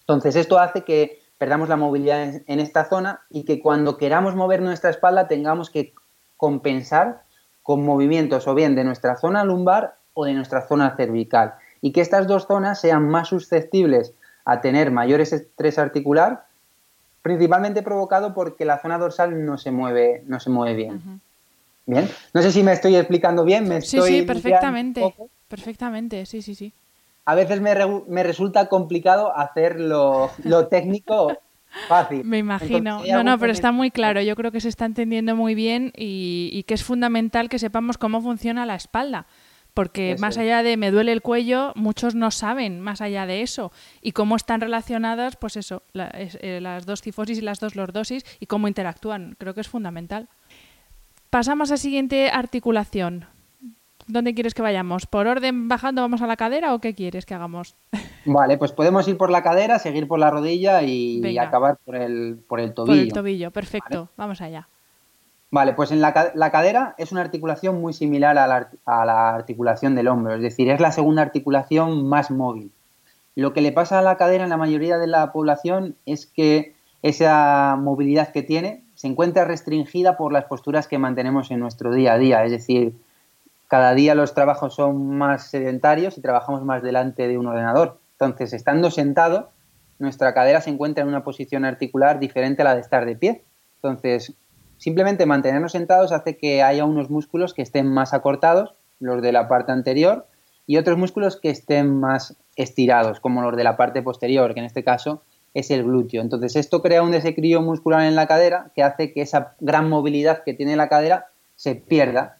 Entonces, esto hace que perdamos la movilidad en, en esta zona y que cuando queramos mover nuestra espalda tengamos que compensar con movimientos o bien de nuestra zona lumbar o de nuestra zona cervical. Y que estas dos zonas sean más susceptibles a tener mayores estrés articular, principalmente provocado porque la zona dorsal no se mueve, no se mueve bien. Bien, no sé si me estoy explicando bien, me Sí, estoy sí, perfectamente. Perfectamente, sí, sí, sí. A veces me, re- me resulta complicado hacer lo, lo técnico fácil. Me imagino. Entonces, No, no, pero está muy claro. Yo creo que se está entendiendo muy bien y, y que es fundamental que sepamos cómo funciona la espalda. Porque Eso más allá de me duele el cuello, muchos no saben más allá de eso. Y cómo están relacionadas, pues eso, la- es- eh, las dos cifosis y las dos lordosis y cómo interactúan. Creo que es fundamental. Pasamos a siguiente articulación. ¿Dónde quieres que vayamos? ¿Por orden bajando vamos a la cadera o qué quieres que hagamos? <laughs> Vale, pues podemos ir por la cadera, seguir por la rodilla y acabar por el, por el Por tobillo. el tobillo, perfecto. Vamos allá. Vale, pues en la, la cadera es una articulación muy similar a la, a la articulación del hombro, es decir, es la segunda articulación más móvil. Lo que le pasa a la cadera en la mayoría de la población es que esa movilidad que tiene se encuentra restringida por las posturas que mantenemos en nuestro día a día, es decir, cada día los trabajos son más sedentarios y trabajamos más delante de un ordenador. Entonces, estando sentado, nuestra cadera se encuentra en una posición articular diferente a la de estar de pie. Entonces, simplemente mantenernos sentados hace que haya unos músculos que estén más acortados, los de la parte anterior, y otros músculos que estén más estirados, como los de la parte posterior, que en este caso es el glúteo. Entonces, esto crea un desequilibrio muscular en la cadera que hace que esa gran movilidad que tiene la cadera se pierda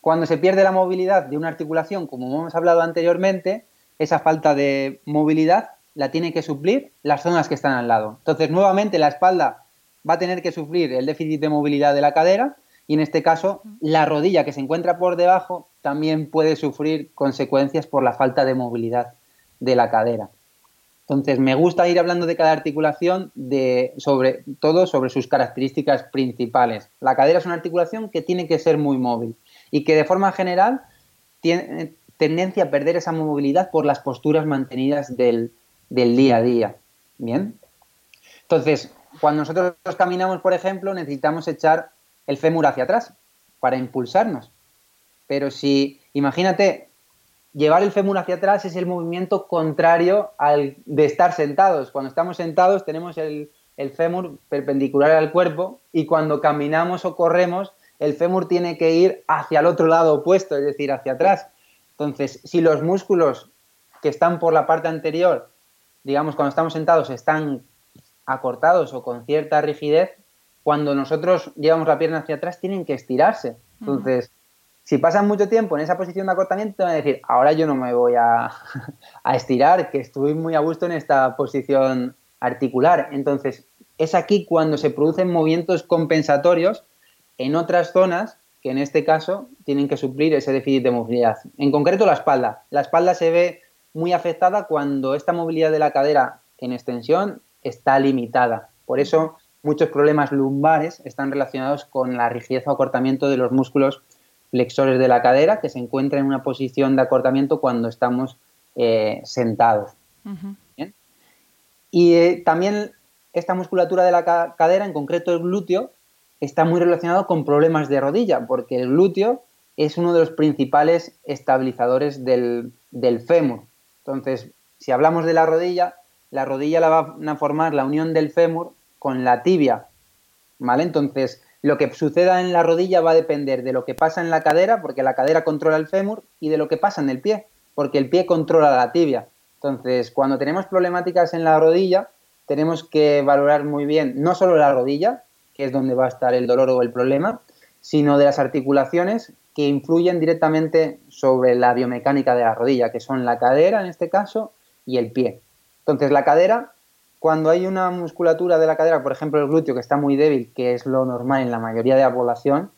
cuando se pierde la movilidad de una articulación, como hemos hablado anteriormente, esa falta de movilidad la tiene que suplir las zonas que están al lado. Entonces, nuevamente, la espalda va a tener que sufrir el déficit de movilidad de la cadera y, en este caso, la rodilla que se encuentra por debajo también puede sufrir consecuencias por la falta de movilidad de la cadera. Entonces, me gusta ir hablando de cada articulación, de, sobre todo sobre sus características principales. La cadera es una articulación que tiene que ser muy móvil y que de forma general tiene tendencia a perder esa movilidad por las posturas mantenidas del, del día a día. Bien. Entonces, cuando nosotros caminamos, por ejemplo, necesitamos echar el fémur hacia atrás para impulsarnos. Pero si, imagínate, llevar el fémur hacia atrás es el movimiento contrario al de estar sentados. Cuando estamos sentados tenemos el, el fémur perpendicular al cuerpo y cuando caminamos o corremos el fémur tiene que ir hacia el otro lado opuesto, es decir, hacia atrás. Entonces, si los músculos que están por la parte anterior, digamos, cuando estamos sentados, están acortados o con cierta rigidez, cuando nosotros llevamos la pierna hacia atrás tienen que estirarse. Entonces, si pasan mucho tiempo en esa posición de acortamiento, van a decir, ahora yo no me voy a, <laughs> a estirar, que estoy muy a gusto en esta posición articular. Entonces, es aquí cuando se producen movimientos compensatorios en otras zonas que en este caso tienen que suplir ese déficit de movilidad. En concreto la espalda. La espalda se ve muy afectada cuando esta movilidad de la cadera en extensión está limitada. Por eso muchos problemas lumbares están relacionados con la rigidez o acortamiento de los músculos flexores de la cadera que se encuentran en una posición de acortamiento cuando estamos eh, sentados. Y eh, también esta musculatura de la ca- cadera, en concreto el glúteo, está muy relacionado con problemas de rodilla, porque el glúteo es uno de los principales estabilizadores del, del fémur. Entonces, si hablamos de la rodilla, la rodilla la van a formar la unión del fémur con la tibia, ¿vale? Entonces, lo que suceda en la rodilla va a depender de lo que pasa en la cadera, porque la cadera controla el fémur, y de lo que pasa en el pie, porque el pie controla la tibia. Entonces, cuando tenemos problemáticas en la rodilla, tenemos que valorar muy bien no solo la rodilla, que es donde va a estar el dolor o el problema, sino de las articulaciones que influyen directamente sobre la biomecánica de la rodilla, que son la cadera en este caso y el pie. Entonces, la cadera, cuando hay una musculatura de la cadera, por ejemplo el glúteo, que está muy débil, que es lo normal en la mayoría de la población,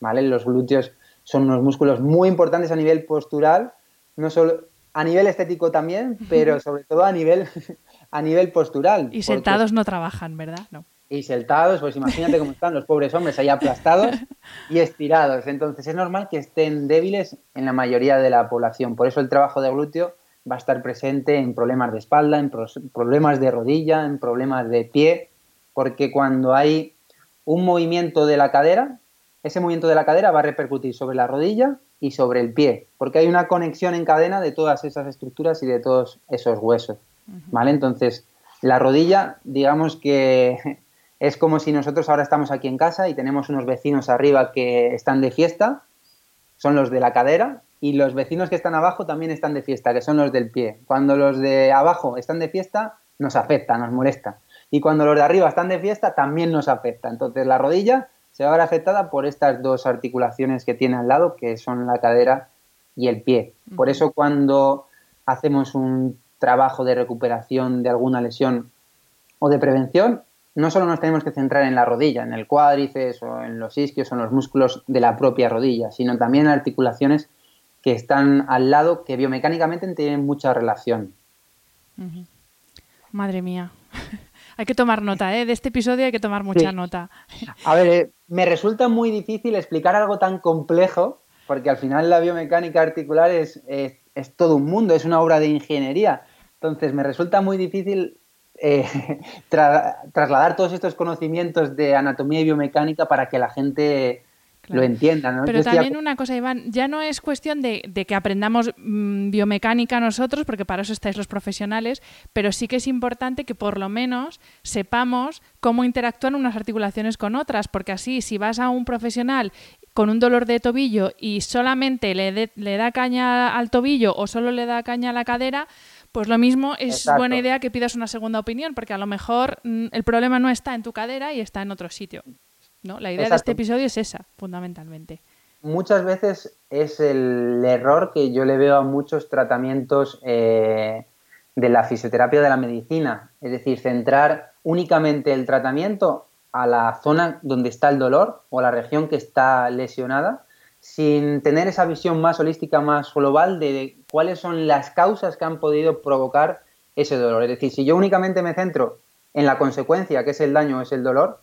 ¿vale? Los glúteos son unos músculos muy importantes a nivel postural, no solo a nivel estético también, pero <laughs> sobre todo a nivel, <laughs> a nivel postural. Y sentados no trabajan, ¿verdad? No. Y sentados, pues imagínate cómo están los pobres hombres ahí aplastados <laughs> y estirados. Entonces es normal que estén débiles en la mayoría de la población. Por eso el trabajo de glúteo va a estar presente en problemas de espalda, en problemas de rodilla, en problemas de pie, porque cuando hay un movimiento de la cadera, ese movimiento de la cadera va a repercutir sobre la rodilla y sobre el pie, porque hay una conexión en cadena de todas esas estructuras y de todos esos huesos. ¿Vale? Entonces, la rodilla, digamos que es como si nosotros ahora estamos aquí en casa y tenemos unos vecinos arriba que están de fiesta, son los de la cadera, y los vecinos que están abajo también están de fiesta, que son los del pie. Cuando los de abajo están de fiesta, nos afecta, nos molesta. Y cuando los de arriba están de fiesta, también nos afecta. Entonces la rodilla se va a ver afectada por estas dos articulaciones que tiene al lado, que son la cadera y el pie. Por eso cuando hacemos un trabajo de recuperación de alguna lesión o de prevención, no solo nos tenemos que centrar en la rodilla, en el cuádriceps o en los isquios o en los músculos de la propia rodilla, sino también en articulaciones que están al lado, que biomecánicamente tienen mucha relación. Madre mía. <laughs> hay que tomar nota, ¿eh? De este episodio hay que tomar mucha nota. A ver, eh, me resulta muy difícil explicar algo tan complejo, porque al final la biomecánica articular es, es, todo un mundo, es una obra de ingeniería. Entonces, me resulta muy difícil eh, <laughs> trasladar todos estos conocimientos de anatomía y biomecánica para que la gente lo entiendan. Pero también una cosa, Iván, ya no es cuestión de, que aprendamos mm, biomecánica nosotros, porque para eso estáis los profesionales, pero sí que es importante que por lo menos sepamos cómo interactúan unas articulaciones con otras, porque así si vas a un profesional con un dolor de tobillo y solamente le, le da caña al tobillo o solo le da caña a la cadera, pues lo mismo es buena idea que pidas una segunda opinión, porque a lo mejor mm, el problema no está en tu cadera y está en otro sitio. ¿no? La idea de este episodio es esa, fundamentalmente. Muchas veces es el error que yo le veo a muchos tratamientos eh, de la fisioterapia de la medicina, es decir, centrar únicamente el tratamiento a la zona donde está el dolor o a la región que está lesionada, sin tener esa visión más holística, más global de cuáles son las causas que han podido provocar ese dolor. Es decir, si yo únicamente me centro en la consecuencia, que es el daño, es el dolor,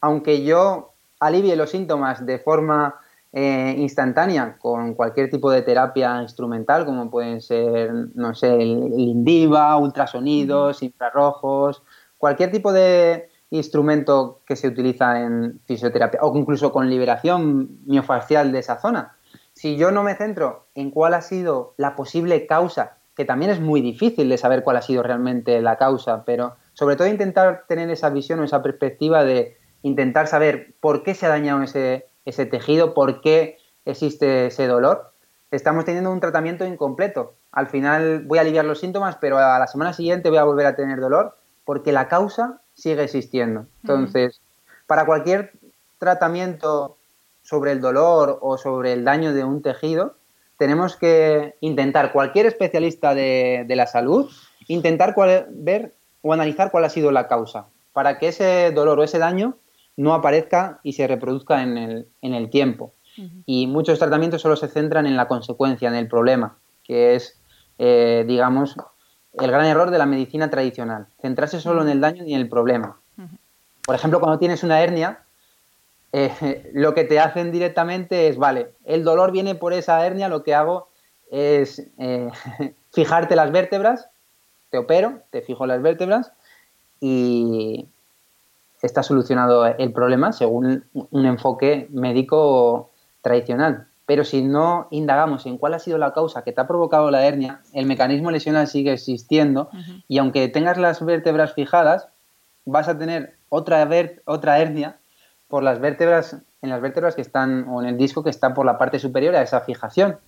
aunque yo alivie los síntomas de forma eh, instantánea con cualquier tipo de terapia instrumental, como pueden ser, no sé, el, Indiva, ultrasonidos, infrarrojos, cualquier tipo de instrumento que se utiliza en fisioterapia, o incluso con liberación miofascial de esa zona. Si yo no me centro en cuál ha sido la posible causa, que también es muy difícil de saber cuál ha sido realmente la causa, pero sobre todo intentar tener esa visión o esa perspectiva de intentar saber por qué se ha dañado ese, ese tejido, por qué existe ese dolor, estamos teniendo un tratamiento incompleto. Al final voy a aliviar los síntomas, pero a la semana siguiente voy a volver a tener dolor porque la causa sigue existiendo. Entonces, para cualquier tratamiento sobre el dolor o sobre el daño de un tejido, tenemos que intentar, cualquier especialista de, la salud, intentar ver o analizar cuál ha sido la causa, para que ese dolor o ese daño no aparezca y se reproduzca en el, en el tiempo. Y muchos tratamientos solo se centran en la consecuencia, en el problema, que es, eh, digamos, el gran error de la medicina tradicional, centrarse solo en el daño y en el problema. Por ejemplo, cuando tienes una hernia, eh, <laughs> lo que te hacen directamente es, vale, el dolor viene por esa hernia, lo que hago es eh, <laughs> fijarte las vértebras, te opero, te fijo las vértebras y, está solucionado el problema según un enfoque médico tradicional. Pero si no indagamos en cuál ha sido la causa que te ha provocado la hernia, el mecanismo lesional sigue existiendo y aunque tengas las vértebras fijadas, vas a tener otra, otra hernia por las vértebras, en las vértebras que están, o en el disco que está por la parte superior a esa fijación.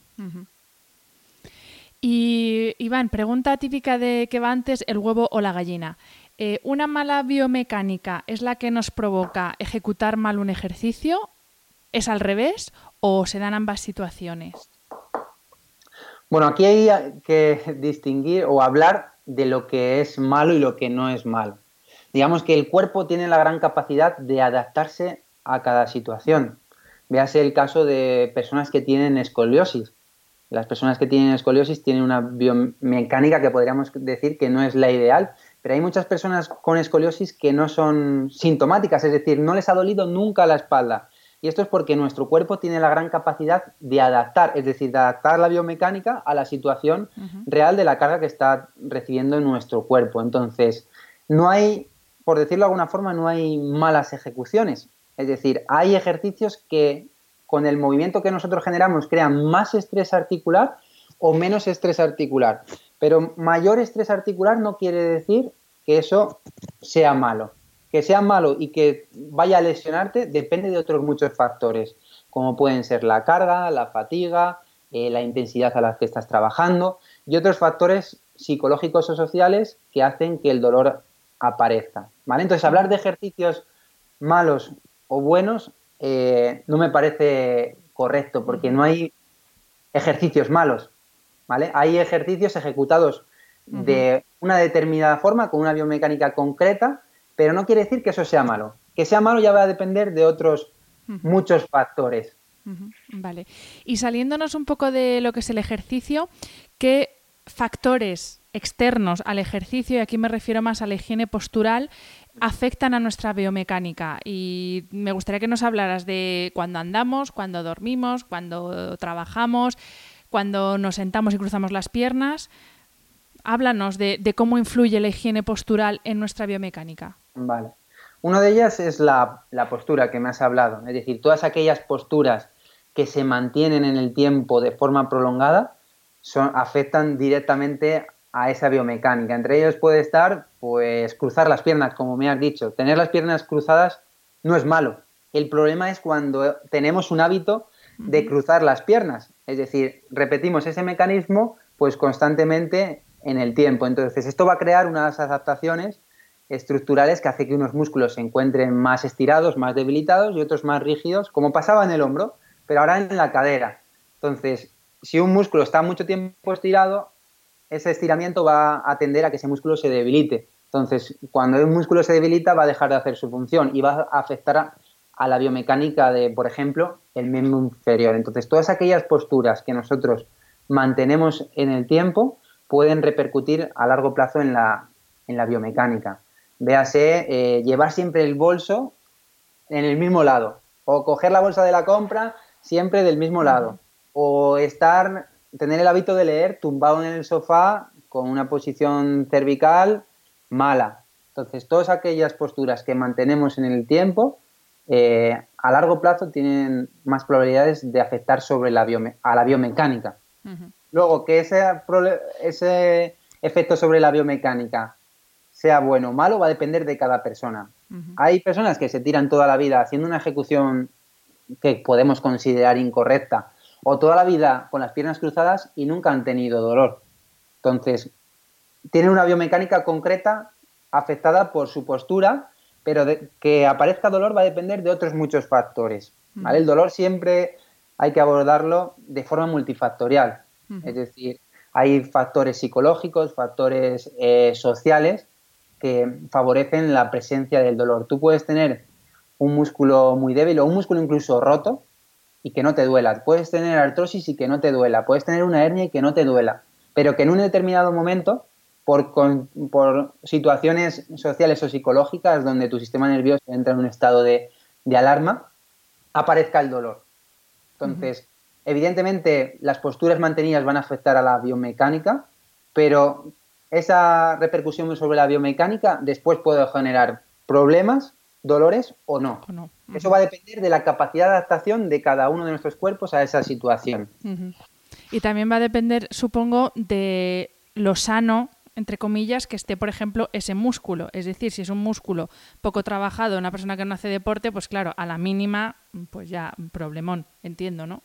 Y Iván, pregunta típica de que va antes, el huevo o la gallina. Eh, ¿Una mala biomecánica es la que nos provoca ejecutar mal un ejercicio? ¿Es al revés o se dan ambas situaciones? Bueno, aquí hay que distinguir o hablar de lo que es malo y lo que no es malo. Digamos que el cuerpo tiene la gran capacidad de adaptarse a cada situación. Véase el caso de personas que tienen escoliosis. Las personas que tienen escoliosis tienen una biomecánica que podríamos decir que no es la ideal, pero hay muchas personas con escoliosis que no son sintomáticas, es decir, no les ha dolido nunca la espalda. Y esto es porque nuestro cuerpo tiene la gran capacidad de adaptar, es decir, de adaptar la biomecánica a la situación real de la carga que está recibiendo nuestro cuerpo. Entonces, no hay, por decirlo de alguna forma, no hay malas ejecuciones. Es decir, hay ejercicios que con el movimiento que nosotros generamos crean más estrés articular o menos estrés articular. Pero mayor estrés articular no quiere decir que eso sea malo que sea malo y que vaya a lesionarte depende de otros muchos factores, como pueden ser la carga, la fatiga, eh, la intensidad a la que estás trabajando y otros factores psicológicos o sociales que hacen que el dolor aparezca. ¿vale? Entonces, hablar de ejercicios malos o buenos eh, no me parece correcto porque no hay ejercicios malos. ¿vale? Hay ejercicios ejecutados de una determinada forma, con una biomecánica concreta, pero no quiere decir que eso sea malo. Que sea malo ya va a depender de otros muchos factores. Vale. Y saliéndonos un poco de lo que es el ejercicio, ¿qué factores externos al ejercicio, y aquí me refiero más a la higiene postural, afectan a nuestra biomecánica? Y me gustaría que nos hablaras de cuando andamos, cuando dormimos, cuando trabajamos, cuando nos sentamos y cruzamos las piernas. Háblanos de cómo influye la higiene postural en nuestra biomecánica. Vale. Una de ellas es la, postura que me has hablado, es decir, todas aquellas posturas que se mantienen en el tiempo de forma prolongada son, afectan directamente a esa biomecánica. Entre ellos puede estar, pues, cruzar las piernas, como me has dicho. Tener las piernas cruzadas no es malo. El problema es cuando tenemos un hábito de cruzar las piernas. Es decir, repetimos ese mecanismo, pues, constantemente en el tiempo. Entonces, esto va a crear unas adaptaciones estructurales que hace que unos músculos se encuentren más estirados, más debilitados y otros más rígidos, como pasaba en el hombro, pero ahora en la cadera. Entonces, si un músculo está mucho tiempo estirado, ese estiramiento va a tender a que ese músculo se debilite. Entonces, cuando un músculo se debilita, va a dejar de hacer su función y va a afectar a, la biomecánica de, por ejemplo, el miembro inferior. Entonces, todas aquellas posturas que nosotros mantenemos en el tiempo pueden repercutir a largo plazo en la, en la biomecánica. Véase, eh, llevar siempre el bolso en el mismo lado, o coger la bolsa de la compra siempre del mismo lado, o estar, tener el hábito de leer tumbado en el sofá con una posición cervical mala. Entonces, todas aquellas posturas que mantenemos en el tiempo, eh, a largo plazo tienen más probabilidades de afectar sobre la a la biomecánica. Luego, que ese, ese efecto sobre la biomecánica sea bueno o malo, va a depender de cada persona. Hay personas que se tiran toda la vida haciendo una ejecución que podemos considerar incorrecta, o toda la vida con las piernas cruzadas y nunca han tenido dolor. Entonces, tienen una biomecánica concreta afectada por su postura, pero que aparezca dolor va a depender de otros muchos factores. El dolor siempre hay que abordarlo de forma multifactorial. Es decir, hay factores psicológicos, factores eh, sociales que favorecen la presencia del dolor. Tú puedes tener un músculo muy débil o un músculo incluso roto y que no te duela. Puedes tener artrosis y que no te duela. Puedes tener una hernia y que no te duela. Pero que en un determinado momento, por, por situaciones sociales o psicológicas donde tu sistema nervioso entra en un estado de, alarma, aparezca el dolor. Entonces, evidentemente, las posturas mantenidas van a afectar a la biomecánica, pero esa repercusión sobre la biomecánica después puede generar problemas, dolores o no. Eso va a depender de la capacidad de adaptación de cada uno de nuestros cuerpos a esa situación. Y también va a depender, supongo, de lo sano entre comillas, que esté, por ejemplo, ese músculo. Es decir, si es un músculo poco trabajado, una persona que no hace deporte, pues claro, a la mínima, pues ya, problemón, entiendo, ¿no?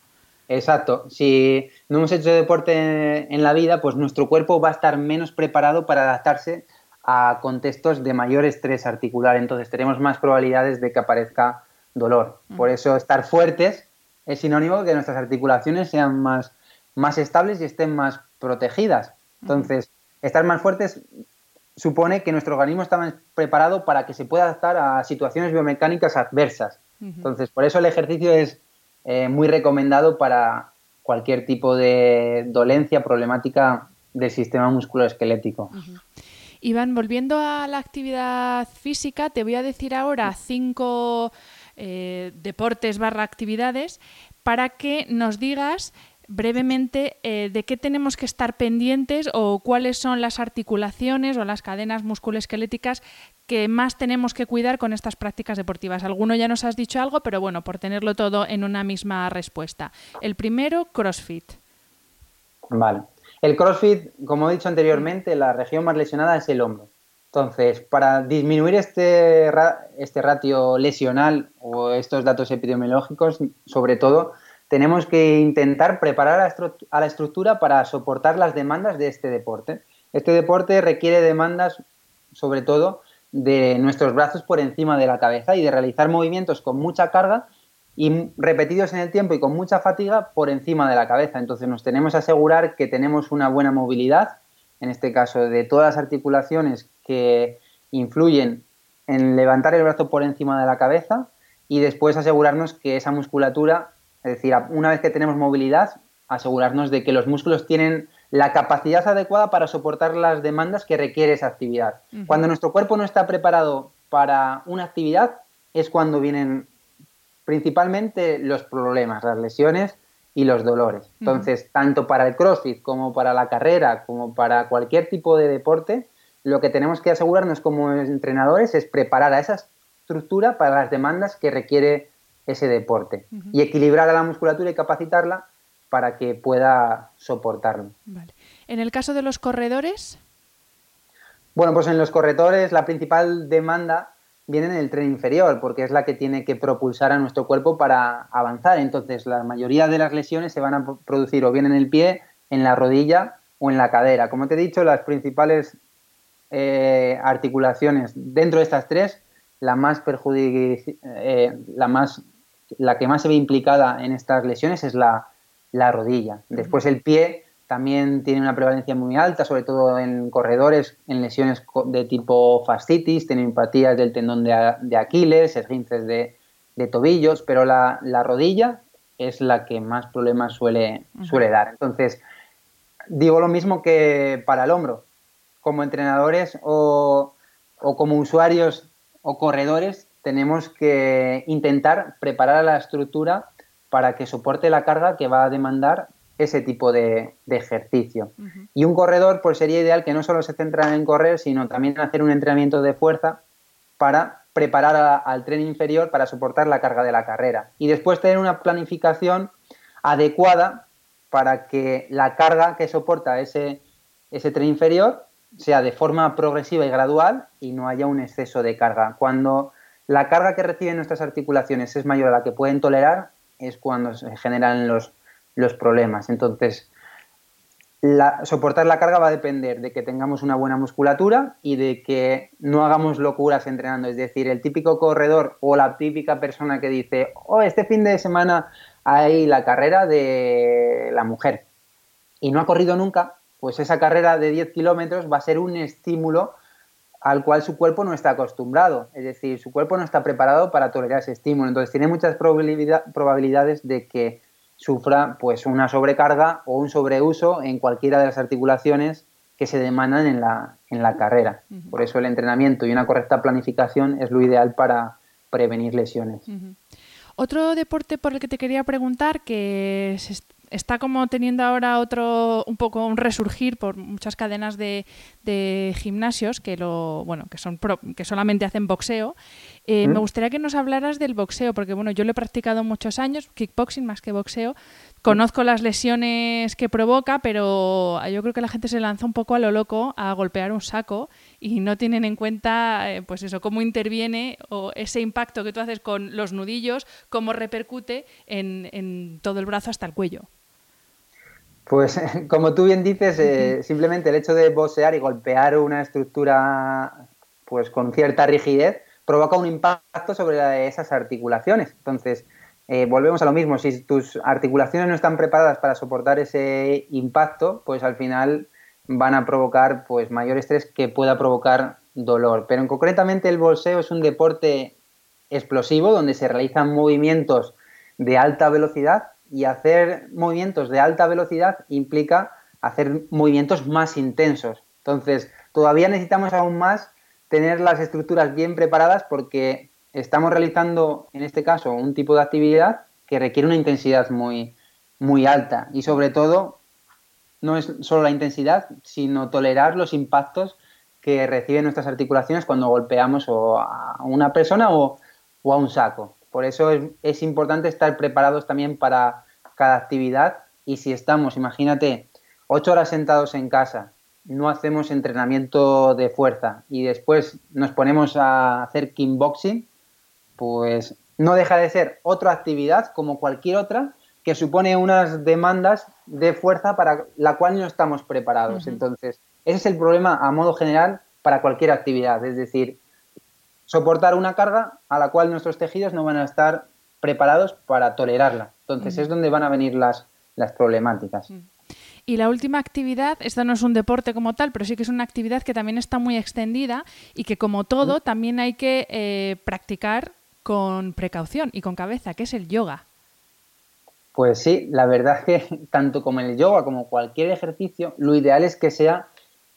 Exacto. Si no hemos hecho deporte en la vida, pues nuestro cuerpo va a estar menos preparado para adaptarse a contextos de mayor estrés articular. Entonces tenemos más probabilidades de que aparezca dolor. Por eso estar fuertes es sinónimo de que nuestras articulaciones sean más, más estables y estén más protegidas. Entonces, estar más fuertes supone que nuestro organismo está más preparado para que se pueda adaptar a situaciones biomecánicas adversas. Entonces, por eso el ejercicio es eh, muy recomendado para cualquier tipo de dolencia, problemática del sistema musculoesquelético. Iván, volviendo a la actividad física, te voy a decir ahora cinco eh, deportes barra actividades para que nos digas brevemente eh, de qué tenemos que estar pendientes o cuáles son las articulaciones o las cadenas musculoesqueléticas que más tenemos que cuidar con estas prácticas deportivas. Alguno ya nos has dicho algo, pero bueno, por tenerlo todo en una misma respuesta. El primero, CrossFit. Vale. El CrossFit, como he dicho anteriormente, la región más lesionada es el hombro. Entonces, para disminuir este, este ratio lesional o estos datos epidemiológicos, sobre todo, tenemos que intentar preparar a la estructura para soportar las demandas de este deporte. Este deporte requiere demandas, sobre todo, de nuestros brazos por encima de la cabeza y de realizar movimientos con mucha carga y repetidos en el tiempo y con mucha fatiga por encima de la cabeza. Entonces nos tenemos que asegurar que tenemos una buena movilidad, en este caso de todas las articulaciones que influyen en levantar el brazo por encima de la cabeza y después asegurarnos que esa musculatura es decir, una vez que tenemos movilidad, asegurarnos de que los músculos tienen la capacidad adecuada para soportar las demandas que requiere esa actividad. Cuando nuestro cuerpo no está preparado para una actividad, es cuando vienen principalmente los problemas, las lesiones y los dolores. Entonces, tanto para el CrossFit como para la carrera, como para cualquier tipo de deporte, lo que tenemos que asegurarnos como entrenadores es preparar a esa estructura para las demandas que requiere ese deporte y equilibrar a la musculatura y capacitarla para que pueda soportarlo. En el caso de los corredores. Bueno, pues en los corredores la principal demanda viene en el tren inferior, porque es la que tiene que propulsar a nuestro cuerpo para avanzar. Entonces, la mayoría de las lesiones se van a producir o bien en el pie, en la rodilla o en la cadera. Como te he dicho, las principales eh, articulaciones dentro de estas tres, la más, eh, la más la que más se ve implicada en estas lesiones es la, rodilla. Después el pie también tiene una prevalencia muy alta, sobre todo en corredores, en lesiones de tipo fascitis, empatías del tendón de, Aquiles, esguinces de, tobillos, pero la, rodilla es la que más problemas suele, suele dar. Entonces, digo lo mismo que para el hombro. Como entrenadores o, o como usuarios o corredores, tenemos que intentar preparar a la estructura para que soporte la carga que va a demandar ese tipo de, ejercicio. Y un corredor, pues sería ideal que no solo se centrara en correr, sino también en hacer un entrenamiento de fuerza para preparar al tren inferior para soportar la carga de la carrera. Y después tener una planificación adecuada para que la carga que soporta ese, ese tren inferior sea de forma progresiva y gradual y no haya un exceso de carga. Cuando la carga que reciben nuestras articulaciones es mayor a la que pueden tolerar, es cuando se generan los, los problemas. Entonces, soportar la carga va a depender de que tengamos una buena musculatura y de que no hagamos locuras entrenando. Es decir, el típico corredor o la típica persona que dice, oh, este fin de semana hay la carrera de la mujer y no ha corrido nunca, pues esa carrera de 10 kilómetros va a ser un estímulo al cual su cuerpo no está acostumbrado. Es decir, su cuerpo no está preparado para tolerar ese estímulo. Entonces tiene muchas probabilidades de que sufra pues una sobrecarga o un sobreuso en cualquiera de las articulaciones que se demandan en la, en la carrera. Por eso el entrenamiento y una correcta planificación es lo ideal para prevenir lesiones. Otro deporte por el que te quería preguntar, que se, está como teniendo ahora otro, un poco un resurgir por muchas cadenas de, de gimnasios que lo, bueno, que son que solamente hacen boxeo. Eh, me gustaría que nos hablaras del boxeo, porque bueno, yo lo he practicado muchos años, kickboxing más que boxeo. Conozco las lesiones que provoca, pero yo creo que la gente se lanza un poco a lo loco a golpear un saco y no tienen en cuenta, eh, pues eso, cómo interviene o ese impacto que tú haces con los nudillos, cómo repercute en, en todo el brazo hasta el cuello. Pues <laughs> como tú bien dices, eh, simplemente el hecho de boxear y golpear una estructura pues con cierta rigidez provoca un impacto sobre esas articulaciones. Entonces, eh, volvemos a lo mismo, si tus articulaciones no están preparadas para soportar ese impacto, pues al final van a provocar pues mayor estrés que pueda provocar dolor. Pero en concretamente el bolseo es un deporte explosivo donde se realizan movimientos de alta velocidad y hacer movimientos de alta velocidad implica hacer movimientos más intensos. Entonces, todavía necesitamos aún más tener las estructuras bien preparadas porque estamos realizando, en este caso, un tipo de actividad que requiere una intensidad muy, muy alta y sobre todo no es solo la intensidad, sino tolerar los impactos que reciben nuestras articulaciones cuando golpeamos o a una persona o, a un saco. Por eso es, es, importante estar preparados también para cada actividad. Y si estamos, imagínate, ocho horas sentados en casa, no hacemos entrenamiento de fuerza y después nos ponemos a hacer kickboxing, pues no deja de ser otra actividad como cualquier otra que supone unas demandas de fuerza para la cual no estamos preparados. Entonces, ese es el problema a modo general para cualquier actividad, es decir, soportar una carga a la cual nuestros tejidos no van a estar preparados para tolerarla. Entonces, es donde van a venir las, las problemáticas. Y la última actividad, esta no es un deporte como tal, pero sí que es una actividad que también está muy extendida y que como todo también hay que eh, practicar con precaución y con cabeza, que es el yoga. Pues sí, la verdad es que <laughs> tanto como el yoga como cualquier ejercicio, lo ideal es que sea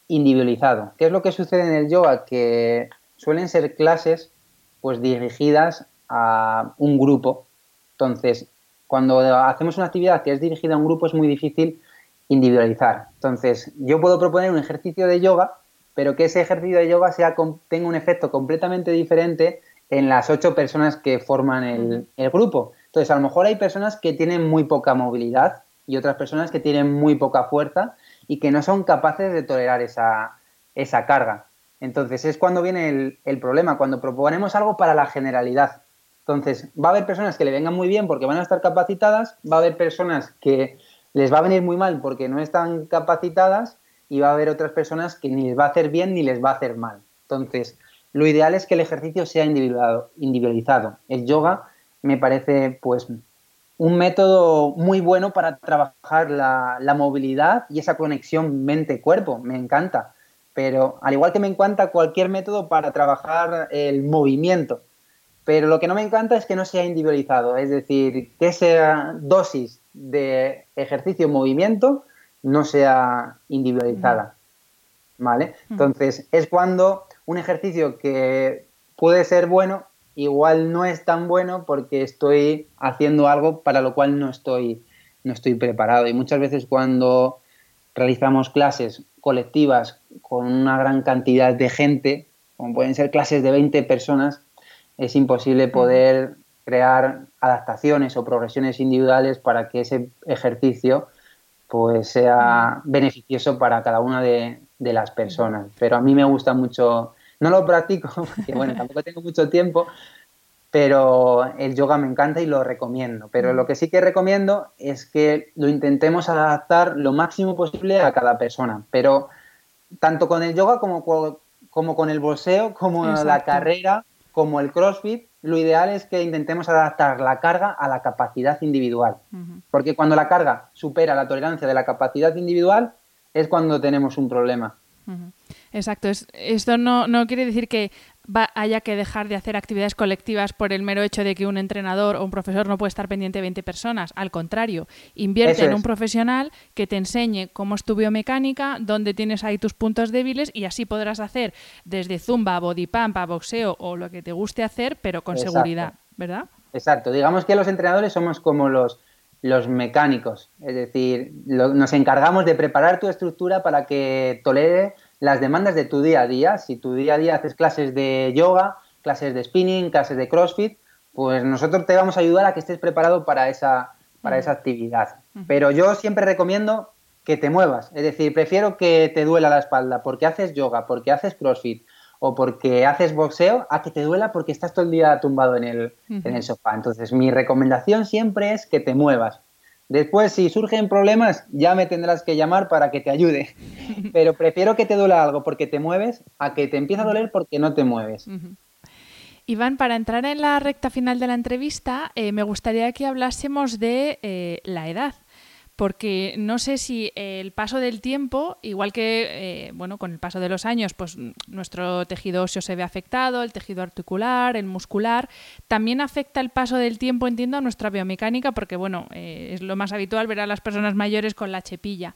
individualizado. ¿Qué es lo que sucede en el yoga? Que suelen ser clases pues dirigidas a un grupo. Entonces, cuando hacemos una actividad que es dirigida a un grupo es muy difícil individualizar. Entonces, yo puedo proponer un ejercicio de yoga, pero que ese ejercicio de yoga sea, tenga un efecto completamente diferente en las ocho personas que forman el, grupo. Entonces, a lo mejor hay personas que tienen muy poca movilidad y otras personas que tienen muy poca fuerza y que no son capaces de tolerar esa, esa carga. Entonces, es cuando viene el, problema, cuando proponemos algo para la generalidad. Entonces, va a haber personas que le vengan muy bien porque van a estar capacitadas, va a haber personas que les va a venir muy mal porque no están capacitadas y va a haber otras personas que ni les va a hacer bien ni les va a hacer mal. Entonces, lo ideal es que el ejercicio sea individualizado. El yoga me parece pues un método muy bueno para trabajar la movilidad y esa conexión mente-cuerpo. Me encanta. Pero al igual que me encanta cualquier método para trabajar el movimiento. Pero lo que no me encanta es que no sea individualizado. Es decir, que esa dosis de ejercicio-movimiento no sea individualizada. ¿Vale? Entonces, es cuando un ejercicio que puede ser bueno, igual no es tan bueno porque estoy haciendo algo para lo cual no estoy, no estoy preparado. Y muchas veces cuando realizamos clases colectivas con una gran cantidad de gente, como pueden ser clases de 20 personas, es imposible poder crear adaptaciones o progresiones individuales para que ese ejercicio pues sea beneficioso para cada una de, las personas. Pero a mí me gusta mucho, no lo practico <laughs> porque bueno, tampoco tengo mucho tiempo, pero el yoga me encanta y lo recomiendo. Pero lo que sí que recomiendo es que lo intentemos adaptar lo máximo posible a cada persona. Pero tanto con el yoga como, como con el bolseo, como la carrera, como el CrossFit, lo ideal es que intentemos adaptar la carga a la capacidad individual. Porque cuando la carga supera la tolerancia de la capacidad individual, es cuando tenemos un problema. Exacto. esto no, no, quiere decir que haya que dejar de hacer actividades colectivas por el mero hecho de que un entrenador o un profesor no puede estar pendiente de 20 personas. Al contrario, invierte en un profesional que te enseñe cómo es tu biomecánica, dónde tienes ahí tus puntos débiles y así podrás hacer desde zumba, body pump, a boxeo o lo que te guste hacer, pero con seguridad, ¿verdad? Exacto. Digamos que los entrenadores somos como los los mecánicos, es decir, nos encargamos de preparar tu estructura para que tolere las demandas de tu día a día. Si tu día a día haces clases de yoga, clases de spinning, clases de CrossFit, pues nosotros te vamos a ayudar a que estés preparado para esa, para esa actividad. Pero yo siempre recomiendo que te muevas, es decir, prefiero que te duela la espalda porque haces yoga, porque haces CrossFit o porque haces boxeo, a que te duela porque estás todo el día tumbado en el, en el sofá. Entonces, mi recomendación siempre es que te muevas. Después, si surgen problemas, ya me tendrás que llamar para que te ayude. <laughs> Pero prefiero que te duela algo porque te mueves a que te empiece a doler porque no te mueves. Iván, para entrar en la recta final de la entrevista, eh, me gustaría que hablásemos de eh, la edad porque no sé si el paso del tiempo, igual que eh, bueno, con el paso de los años, pues nuestro tejido óseo se ve afectado, el tejido articular, el muscular, también afecta el paso del tiempo, entiendo, a nuestra biomecánica, porque bueno, eh, es lo más habitual ver a las personas mayores con la chepilla.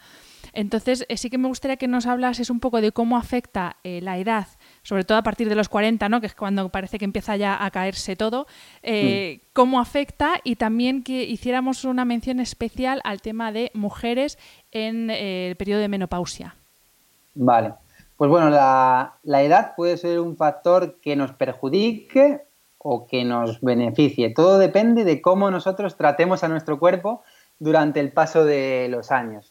Entonces, eh, sí que me gustaría que nos hablases un poco de cómo afecta la edad sobre todo a partir de los 40, ¿no? que es cuando parece que empieza ya a caerse todo, eh, mm. cómo afecta y también que hiciéramos una mención especial al tema de mujeres en eh, el periodo de menopausia. Vale. Pues bueno, la, la edad puede ser un factor que nos perjudique o que nos beneficie. Todo depende de cómo nosotros tratemos a nuestro cuerpo durante el paso de los años.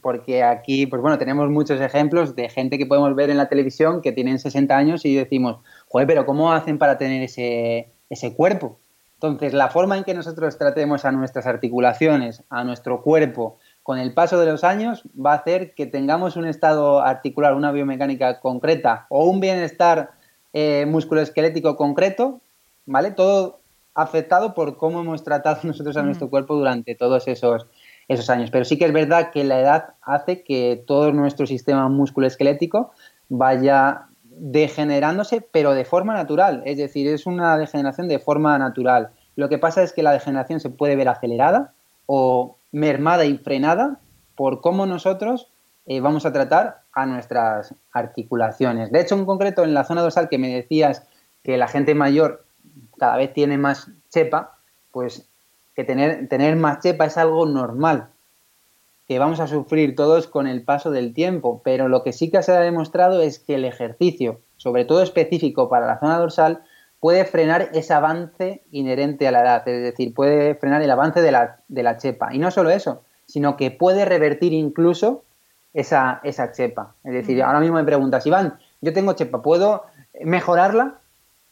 Porque aquí, pues bueno, tenemos muchos ejemplos de gente que podemos ver en la televisión que tienen 60 años y decimos, joder, pero ¿cómo hacen para tener ese, ese cuerpo? Entonces, la forma en que nosotros tratemos a nuestras articulaciones, a nuestro cuerpo, con el paso de los años, va a hacer que tengamos un estado articular, una biomecánica concreta o un bienestar eh, musculoesquelético concreto, ¿vale? Todo afectado por cómo hemos tratado <laughs> nosotros a nuestro cuerpo durante todos esos, esos años. Pero sí que es verdad que la edad hace que todo nuestro sistema musculoesquelético vaya degenerándose, pero de forma natural. Es decir, es una degeneración de forma natural. Lo que pasa es que la degeneración se puede ver acelerada o mermada y frenada por cómo nosotros eh, vamos a tratar a nuestras articulaciones. De hecho, en concreto, en la zona dorsal que me decías que la gente mayor cada vez tiene más chepa, pues que tener, tener más chepa es algo normal, que vamos a sufrir todos con el paso del tiempo, pero lo que sí que se ha demostrado es que el ejercicio, sobre todo específico para la zona dorsal, puede frenar ese avance inherente a la edad, es decir, puede frenar el avance de la, de la chepa. Y no solo eso, sino que puede revertir incluso esa, esa chepa. Es decir, ahora mismo me preguntas, Iván, yo tengo chepa, ¿puedo mejorarla?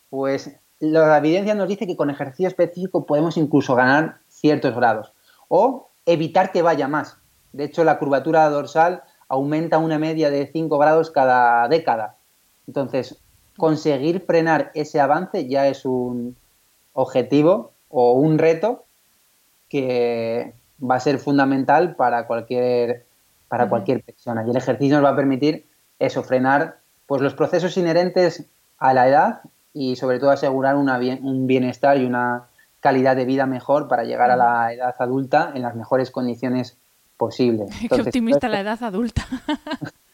Pues la evidencia nos dice que con ejercicio específico podemos incluso ganar ciertos grados o evitar que vaya más. De hecho, la curvatura dorsal aumenta una media de 5 grados cada década. Entonces, conseguir frenar ese avance ya es un objetivo o un reto que va a ser fundamental para cualquier, para cualquier persona. Y el ejercicio nos va a permitir eso, frenar pues, los procesos inherentes a la edad y sobre todo asegurar un bienestar y una calidad de vida mejor para llegar a la edad adulta en las mejores condiciones posibles. <laughs> Qué optimista la edad adulta.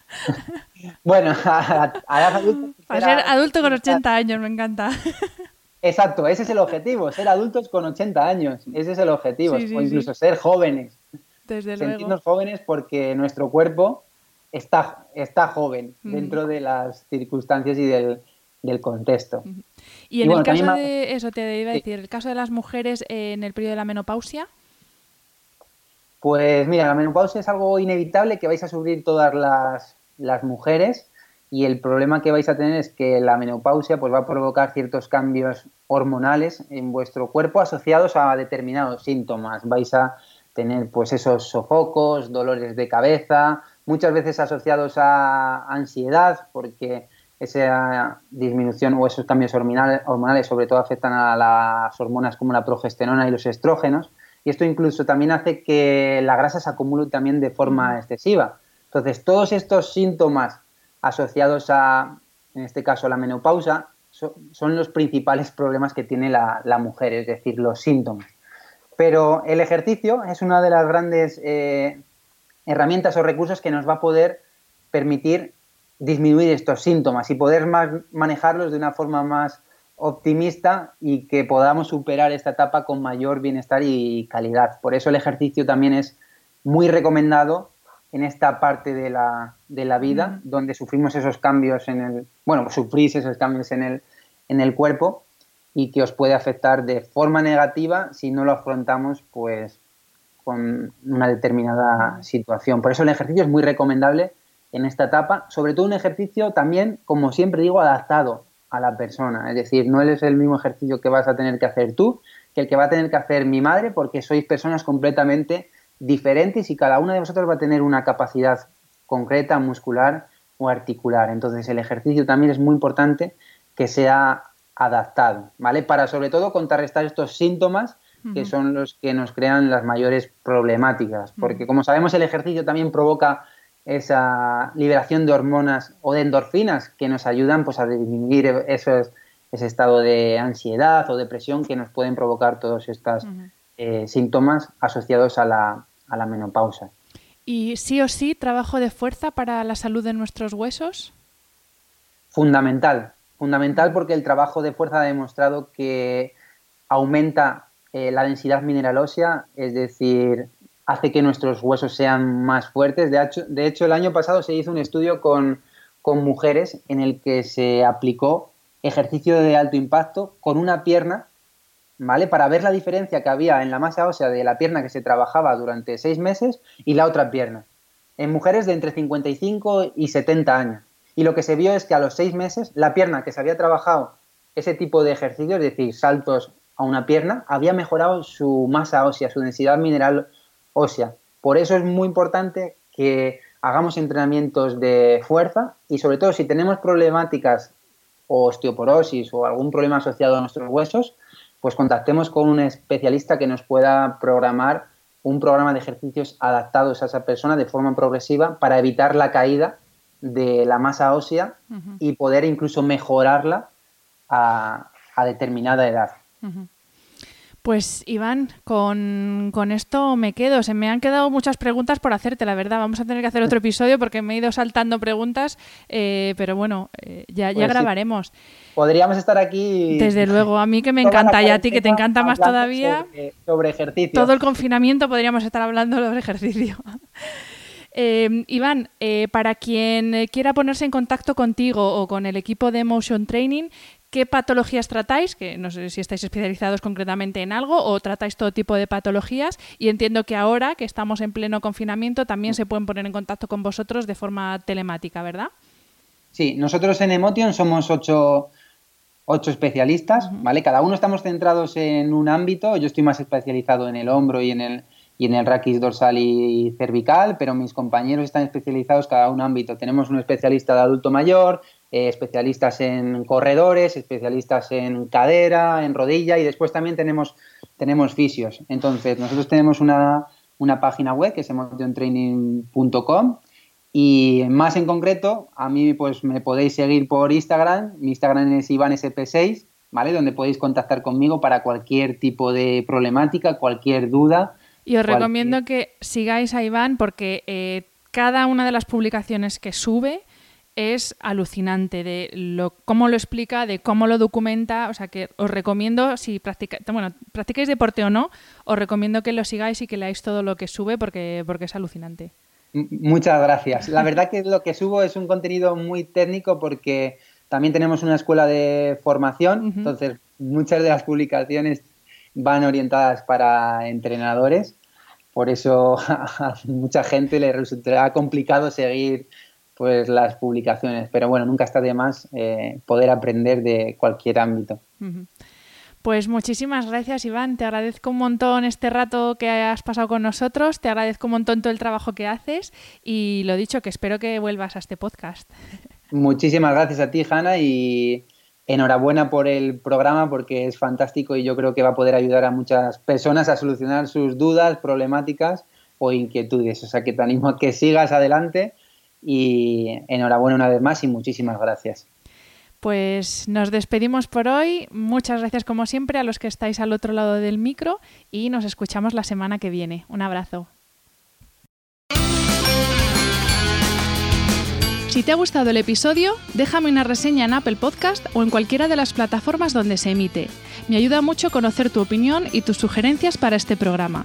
<laughs> bueno, a, edad adulta... <laughs> Para ser adulto con 80 años, me encanta. Exacto, ese es el objetivo, ser adultos con 80 años, ese es el objetivo, o incluso ser jóvenes. Desde Sentirnos jóvenes porque nuestro cuerpo está, está joven dentro de las circunstancias y del, del contexto. Y en el caso de eso, te iba a decir, el caso de las mujeres en el periodo de la menopausia. Pues mira, la menopausia es algo inevitable que vais a sufrir todas las, las mujeres y el problema que vais a tener es que la menopausia pues, va a provocar ciertos cambios hormonales en vuestro cuerpo asociados a determinados síntomas. Vais a tener pues esos sofocos, dolores de cabeza, muchas veces asociados a ansiedad, porque esa disminución o esos cambios hormonales, sobre todo afectan a las hormonas como la progesterona y los estrógenos y esto incluso también hace que la grasa se acumule también de forma excesiva. Entonces, todos estos síntomas asociados a, en este caso, la menopausa, son los principales problemas que tiene la, mujer, es decir, los síntomas. Pero el ejercicio es una de las grandes eh, herramientas o recursos que nos va a poder permitir disminuir estos síntomas y poder más manejarlos de una forma más optimista y que podamos superar esta etapa con mayor bienestar y calidad. Por eso el ejercicio también es muy recomendado en esta parte de la, de la vida, donde sufrimos esos cambios en el, bueno, sufrís esos cambios en el, en el cuerpo y que os puede afectar de forma negativa si no lo afrontamos pues con una determinada situación. Por eso el ejercicio es muy recomendable en esta etapa, sobre todo un ejercicio también, como siempre digo, adaptado a la persona. Es decir, no es el mismo ejercicio que vas a tener que hacer tú que el que va a tener que hacer mi madre, porque sois personas completamente diferentes y cada una de vosotros va a tener una capacidad concreta, muscular o articular. Entonces el ejercicio también es muy importante que sea adaptado, ¿vale? Para sobre todo contrarrestar estos síntomas que son los que nos crean las mayores problemáticas, porque como sabemos el ejercicio también provoca esa liberación de hormonas o de endorfinas que nos ayudan pues, a disminuir ese estado de ansiedad o depresión que nos pueden provocar todos estos eh, síntomas asociados a la, a la menopausa. ¿Y sí o sí trabajo de fuerza para la salud de nuestros huesos? Fundamental, fundamental porque el trabajo de fuerza ha demostrado que aumenta eh, la densidad mineral ósea, es decir, hace que nuestros huesos sean más fuertes. De hecho, de hecho el año pasado se hizo un estudio con, con mujeres en el que se aplicó ejercicio de alto impacto con una pierna, ¿vale? Para ver la diferencia que había en la masa ósea de la pierna que se trabajaba durante seis meses y la otra pierna. En mujeres de entre 55 y 70 años. Y lo que se vio es que a los seis meses la pierna que se había trabajado ese tipo de ejercicio, es decir, saltos a una pierna, había mejorado su masa ósea, su densidad mineral ósea. Por eso es muy importante que hagamos entrenamientos de fuerza y sobre todo si tenemos problemáticas o osteoporosis o algún problema asociado a nuestros huesos, pues contactemos con un especialista que nos pueda programar un programa de ejercicios adaptados a esa persona de forma progresiva para evitar la caída de la masa ósea y poder incluso mejorarla a, determinada edad. Pues Iván, con, esto me quedo. Se me han quedado muchas preguntas por hacerte, la verdad. Vamos a tener que hacer otro episodio porque me he ido saltando preguntas, eh, pero bueno, eh, ya, ya pues grabaremos. Podríamos estar aquí. Desde luego, a mí que me encanta y a ti que te encanta más todavía. Sobre, ejercicio. Todo el confinamiento podríamos estar hablando sobre ejercicio. <laughs> Eh, Iván, para quien quiera ponerse en contacto contigo o con el equipo de Motion Training, qué patologías tratáis, que no sé si estáis especializados concretamente en algo o tratáis todo tipo de patologías y entiendo que ahora que estamos en pleno confinamiento también se pueden poner en contacto con vosotros de forma telemática, ¿verdad? Sí, nosotros en Emotion somos ocho, especialistas, ¿vale? Cada uno estamos centrados en un ámbito, yo estoy más especializado en el hombro y en el, y en el raquis dorsal y cervical, pero mis compañeros están especializados cada un ámbito. Tenemos un especialista de adulto mayor, eh, especialistas en corredores, especialistas en cadera, en rodilla y después también tenemos, tenemos fisios. Entonces, nosotros tenemos una, página web que es emotiontraining.com y más en concreto, a mí pues me podéis seguir por Instagram, mi Instagram es ivansp6, ¿vale? Donde podéis contactar conmigo para cualquier tipo de problemática, cualquier duda y os recomiendo que sigáis a Iván porque eh, cada una de las publicaciones que sube es alucinante de lo, cómo lo explica, de cómo lo documenta. O sea que os recomiendo, si practica, bueno, practicáis deporte o no, os recomiendo que lo sigáis y que leáis todo lo que sube porque, porque es alucinante. Muchas gracias. La verdad que lo que subo es un contenido muy técnico porque también tenemos una escuela de formación, entonces muchas de las publicaciones van orientadas para entrenadores, por eso <laughs> a mucha gente le resultará complicado seguir pues las publicaciones, pero bueno, nunca está de más eh, poder aprender de cualquier ámbito. Pues muchísimas gracias, Iván. Te agradezco un montón este rato que has pasado con nosotros. Te agradezco un montón todo el trabajo que haces y lo dicho, que espero que vuelvas a este podcast. Muchísimas gracias a ti, Hanna, y enhorabuena por el programa porque es fantástico y yo creo que va a poder ayudar a muchas personas a solucionar sus dudas, problemáticas o inquietudes. O sea que te animo a que sigas adelante y enhorabuena una vez más y muchísimas gracias. Pues nos despedimos por hoy. Muchas gracias como siempre a los que estáis al otro lado del micro y nos escuchamos la semana que viene. Un abrazo. Si te ha gustado el episodio, déjame una reseña en Apple Podcast o en cualquiera de las plataformas donde se emite. Me ayuda mucho conocer tu opinión y tus sugerencias para este programa.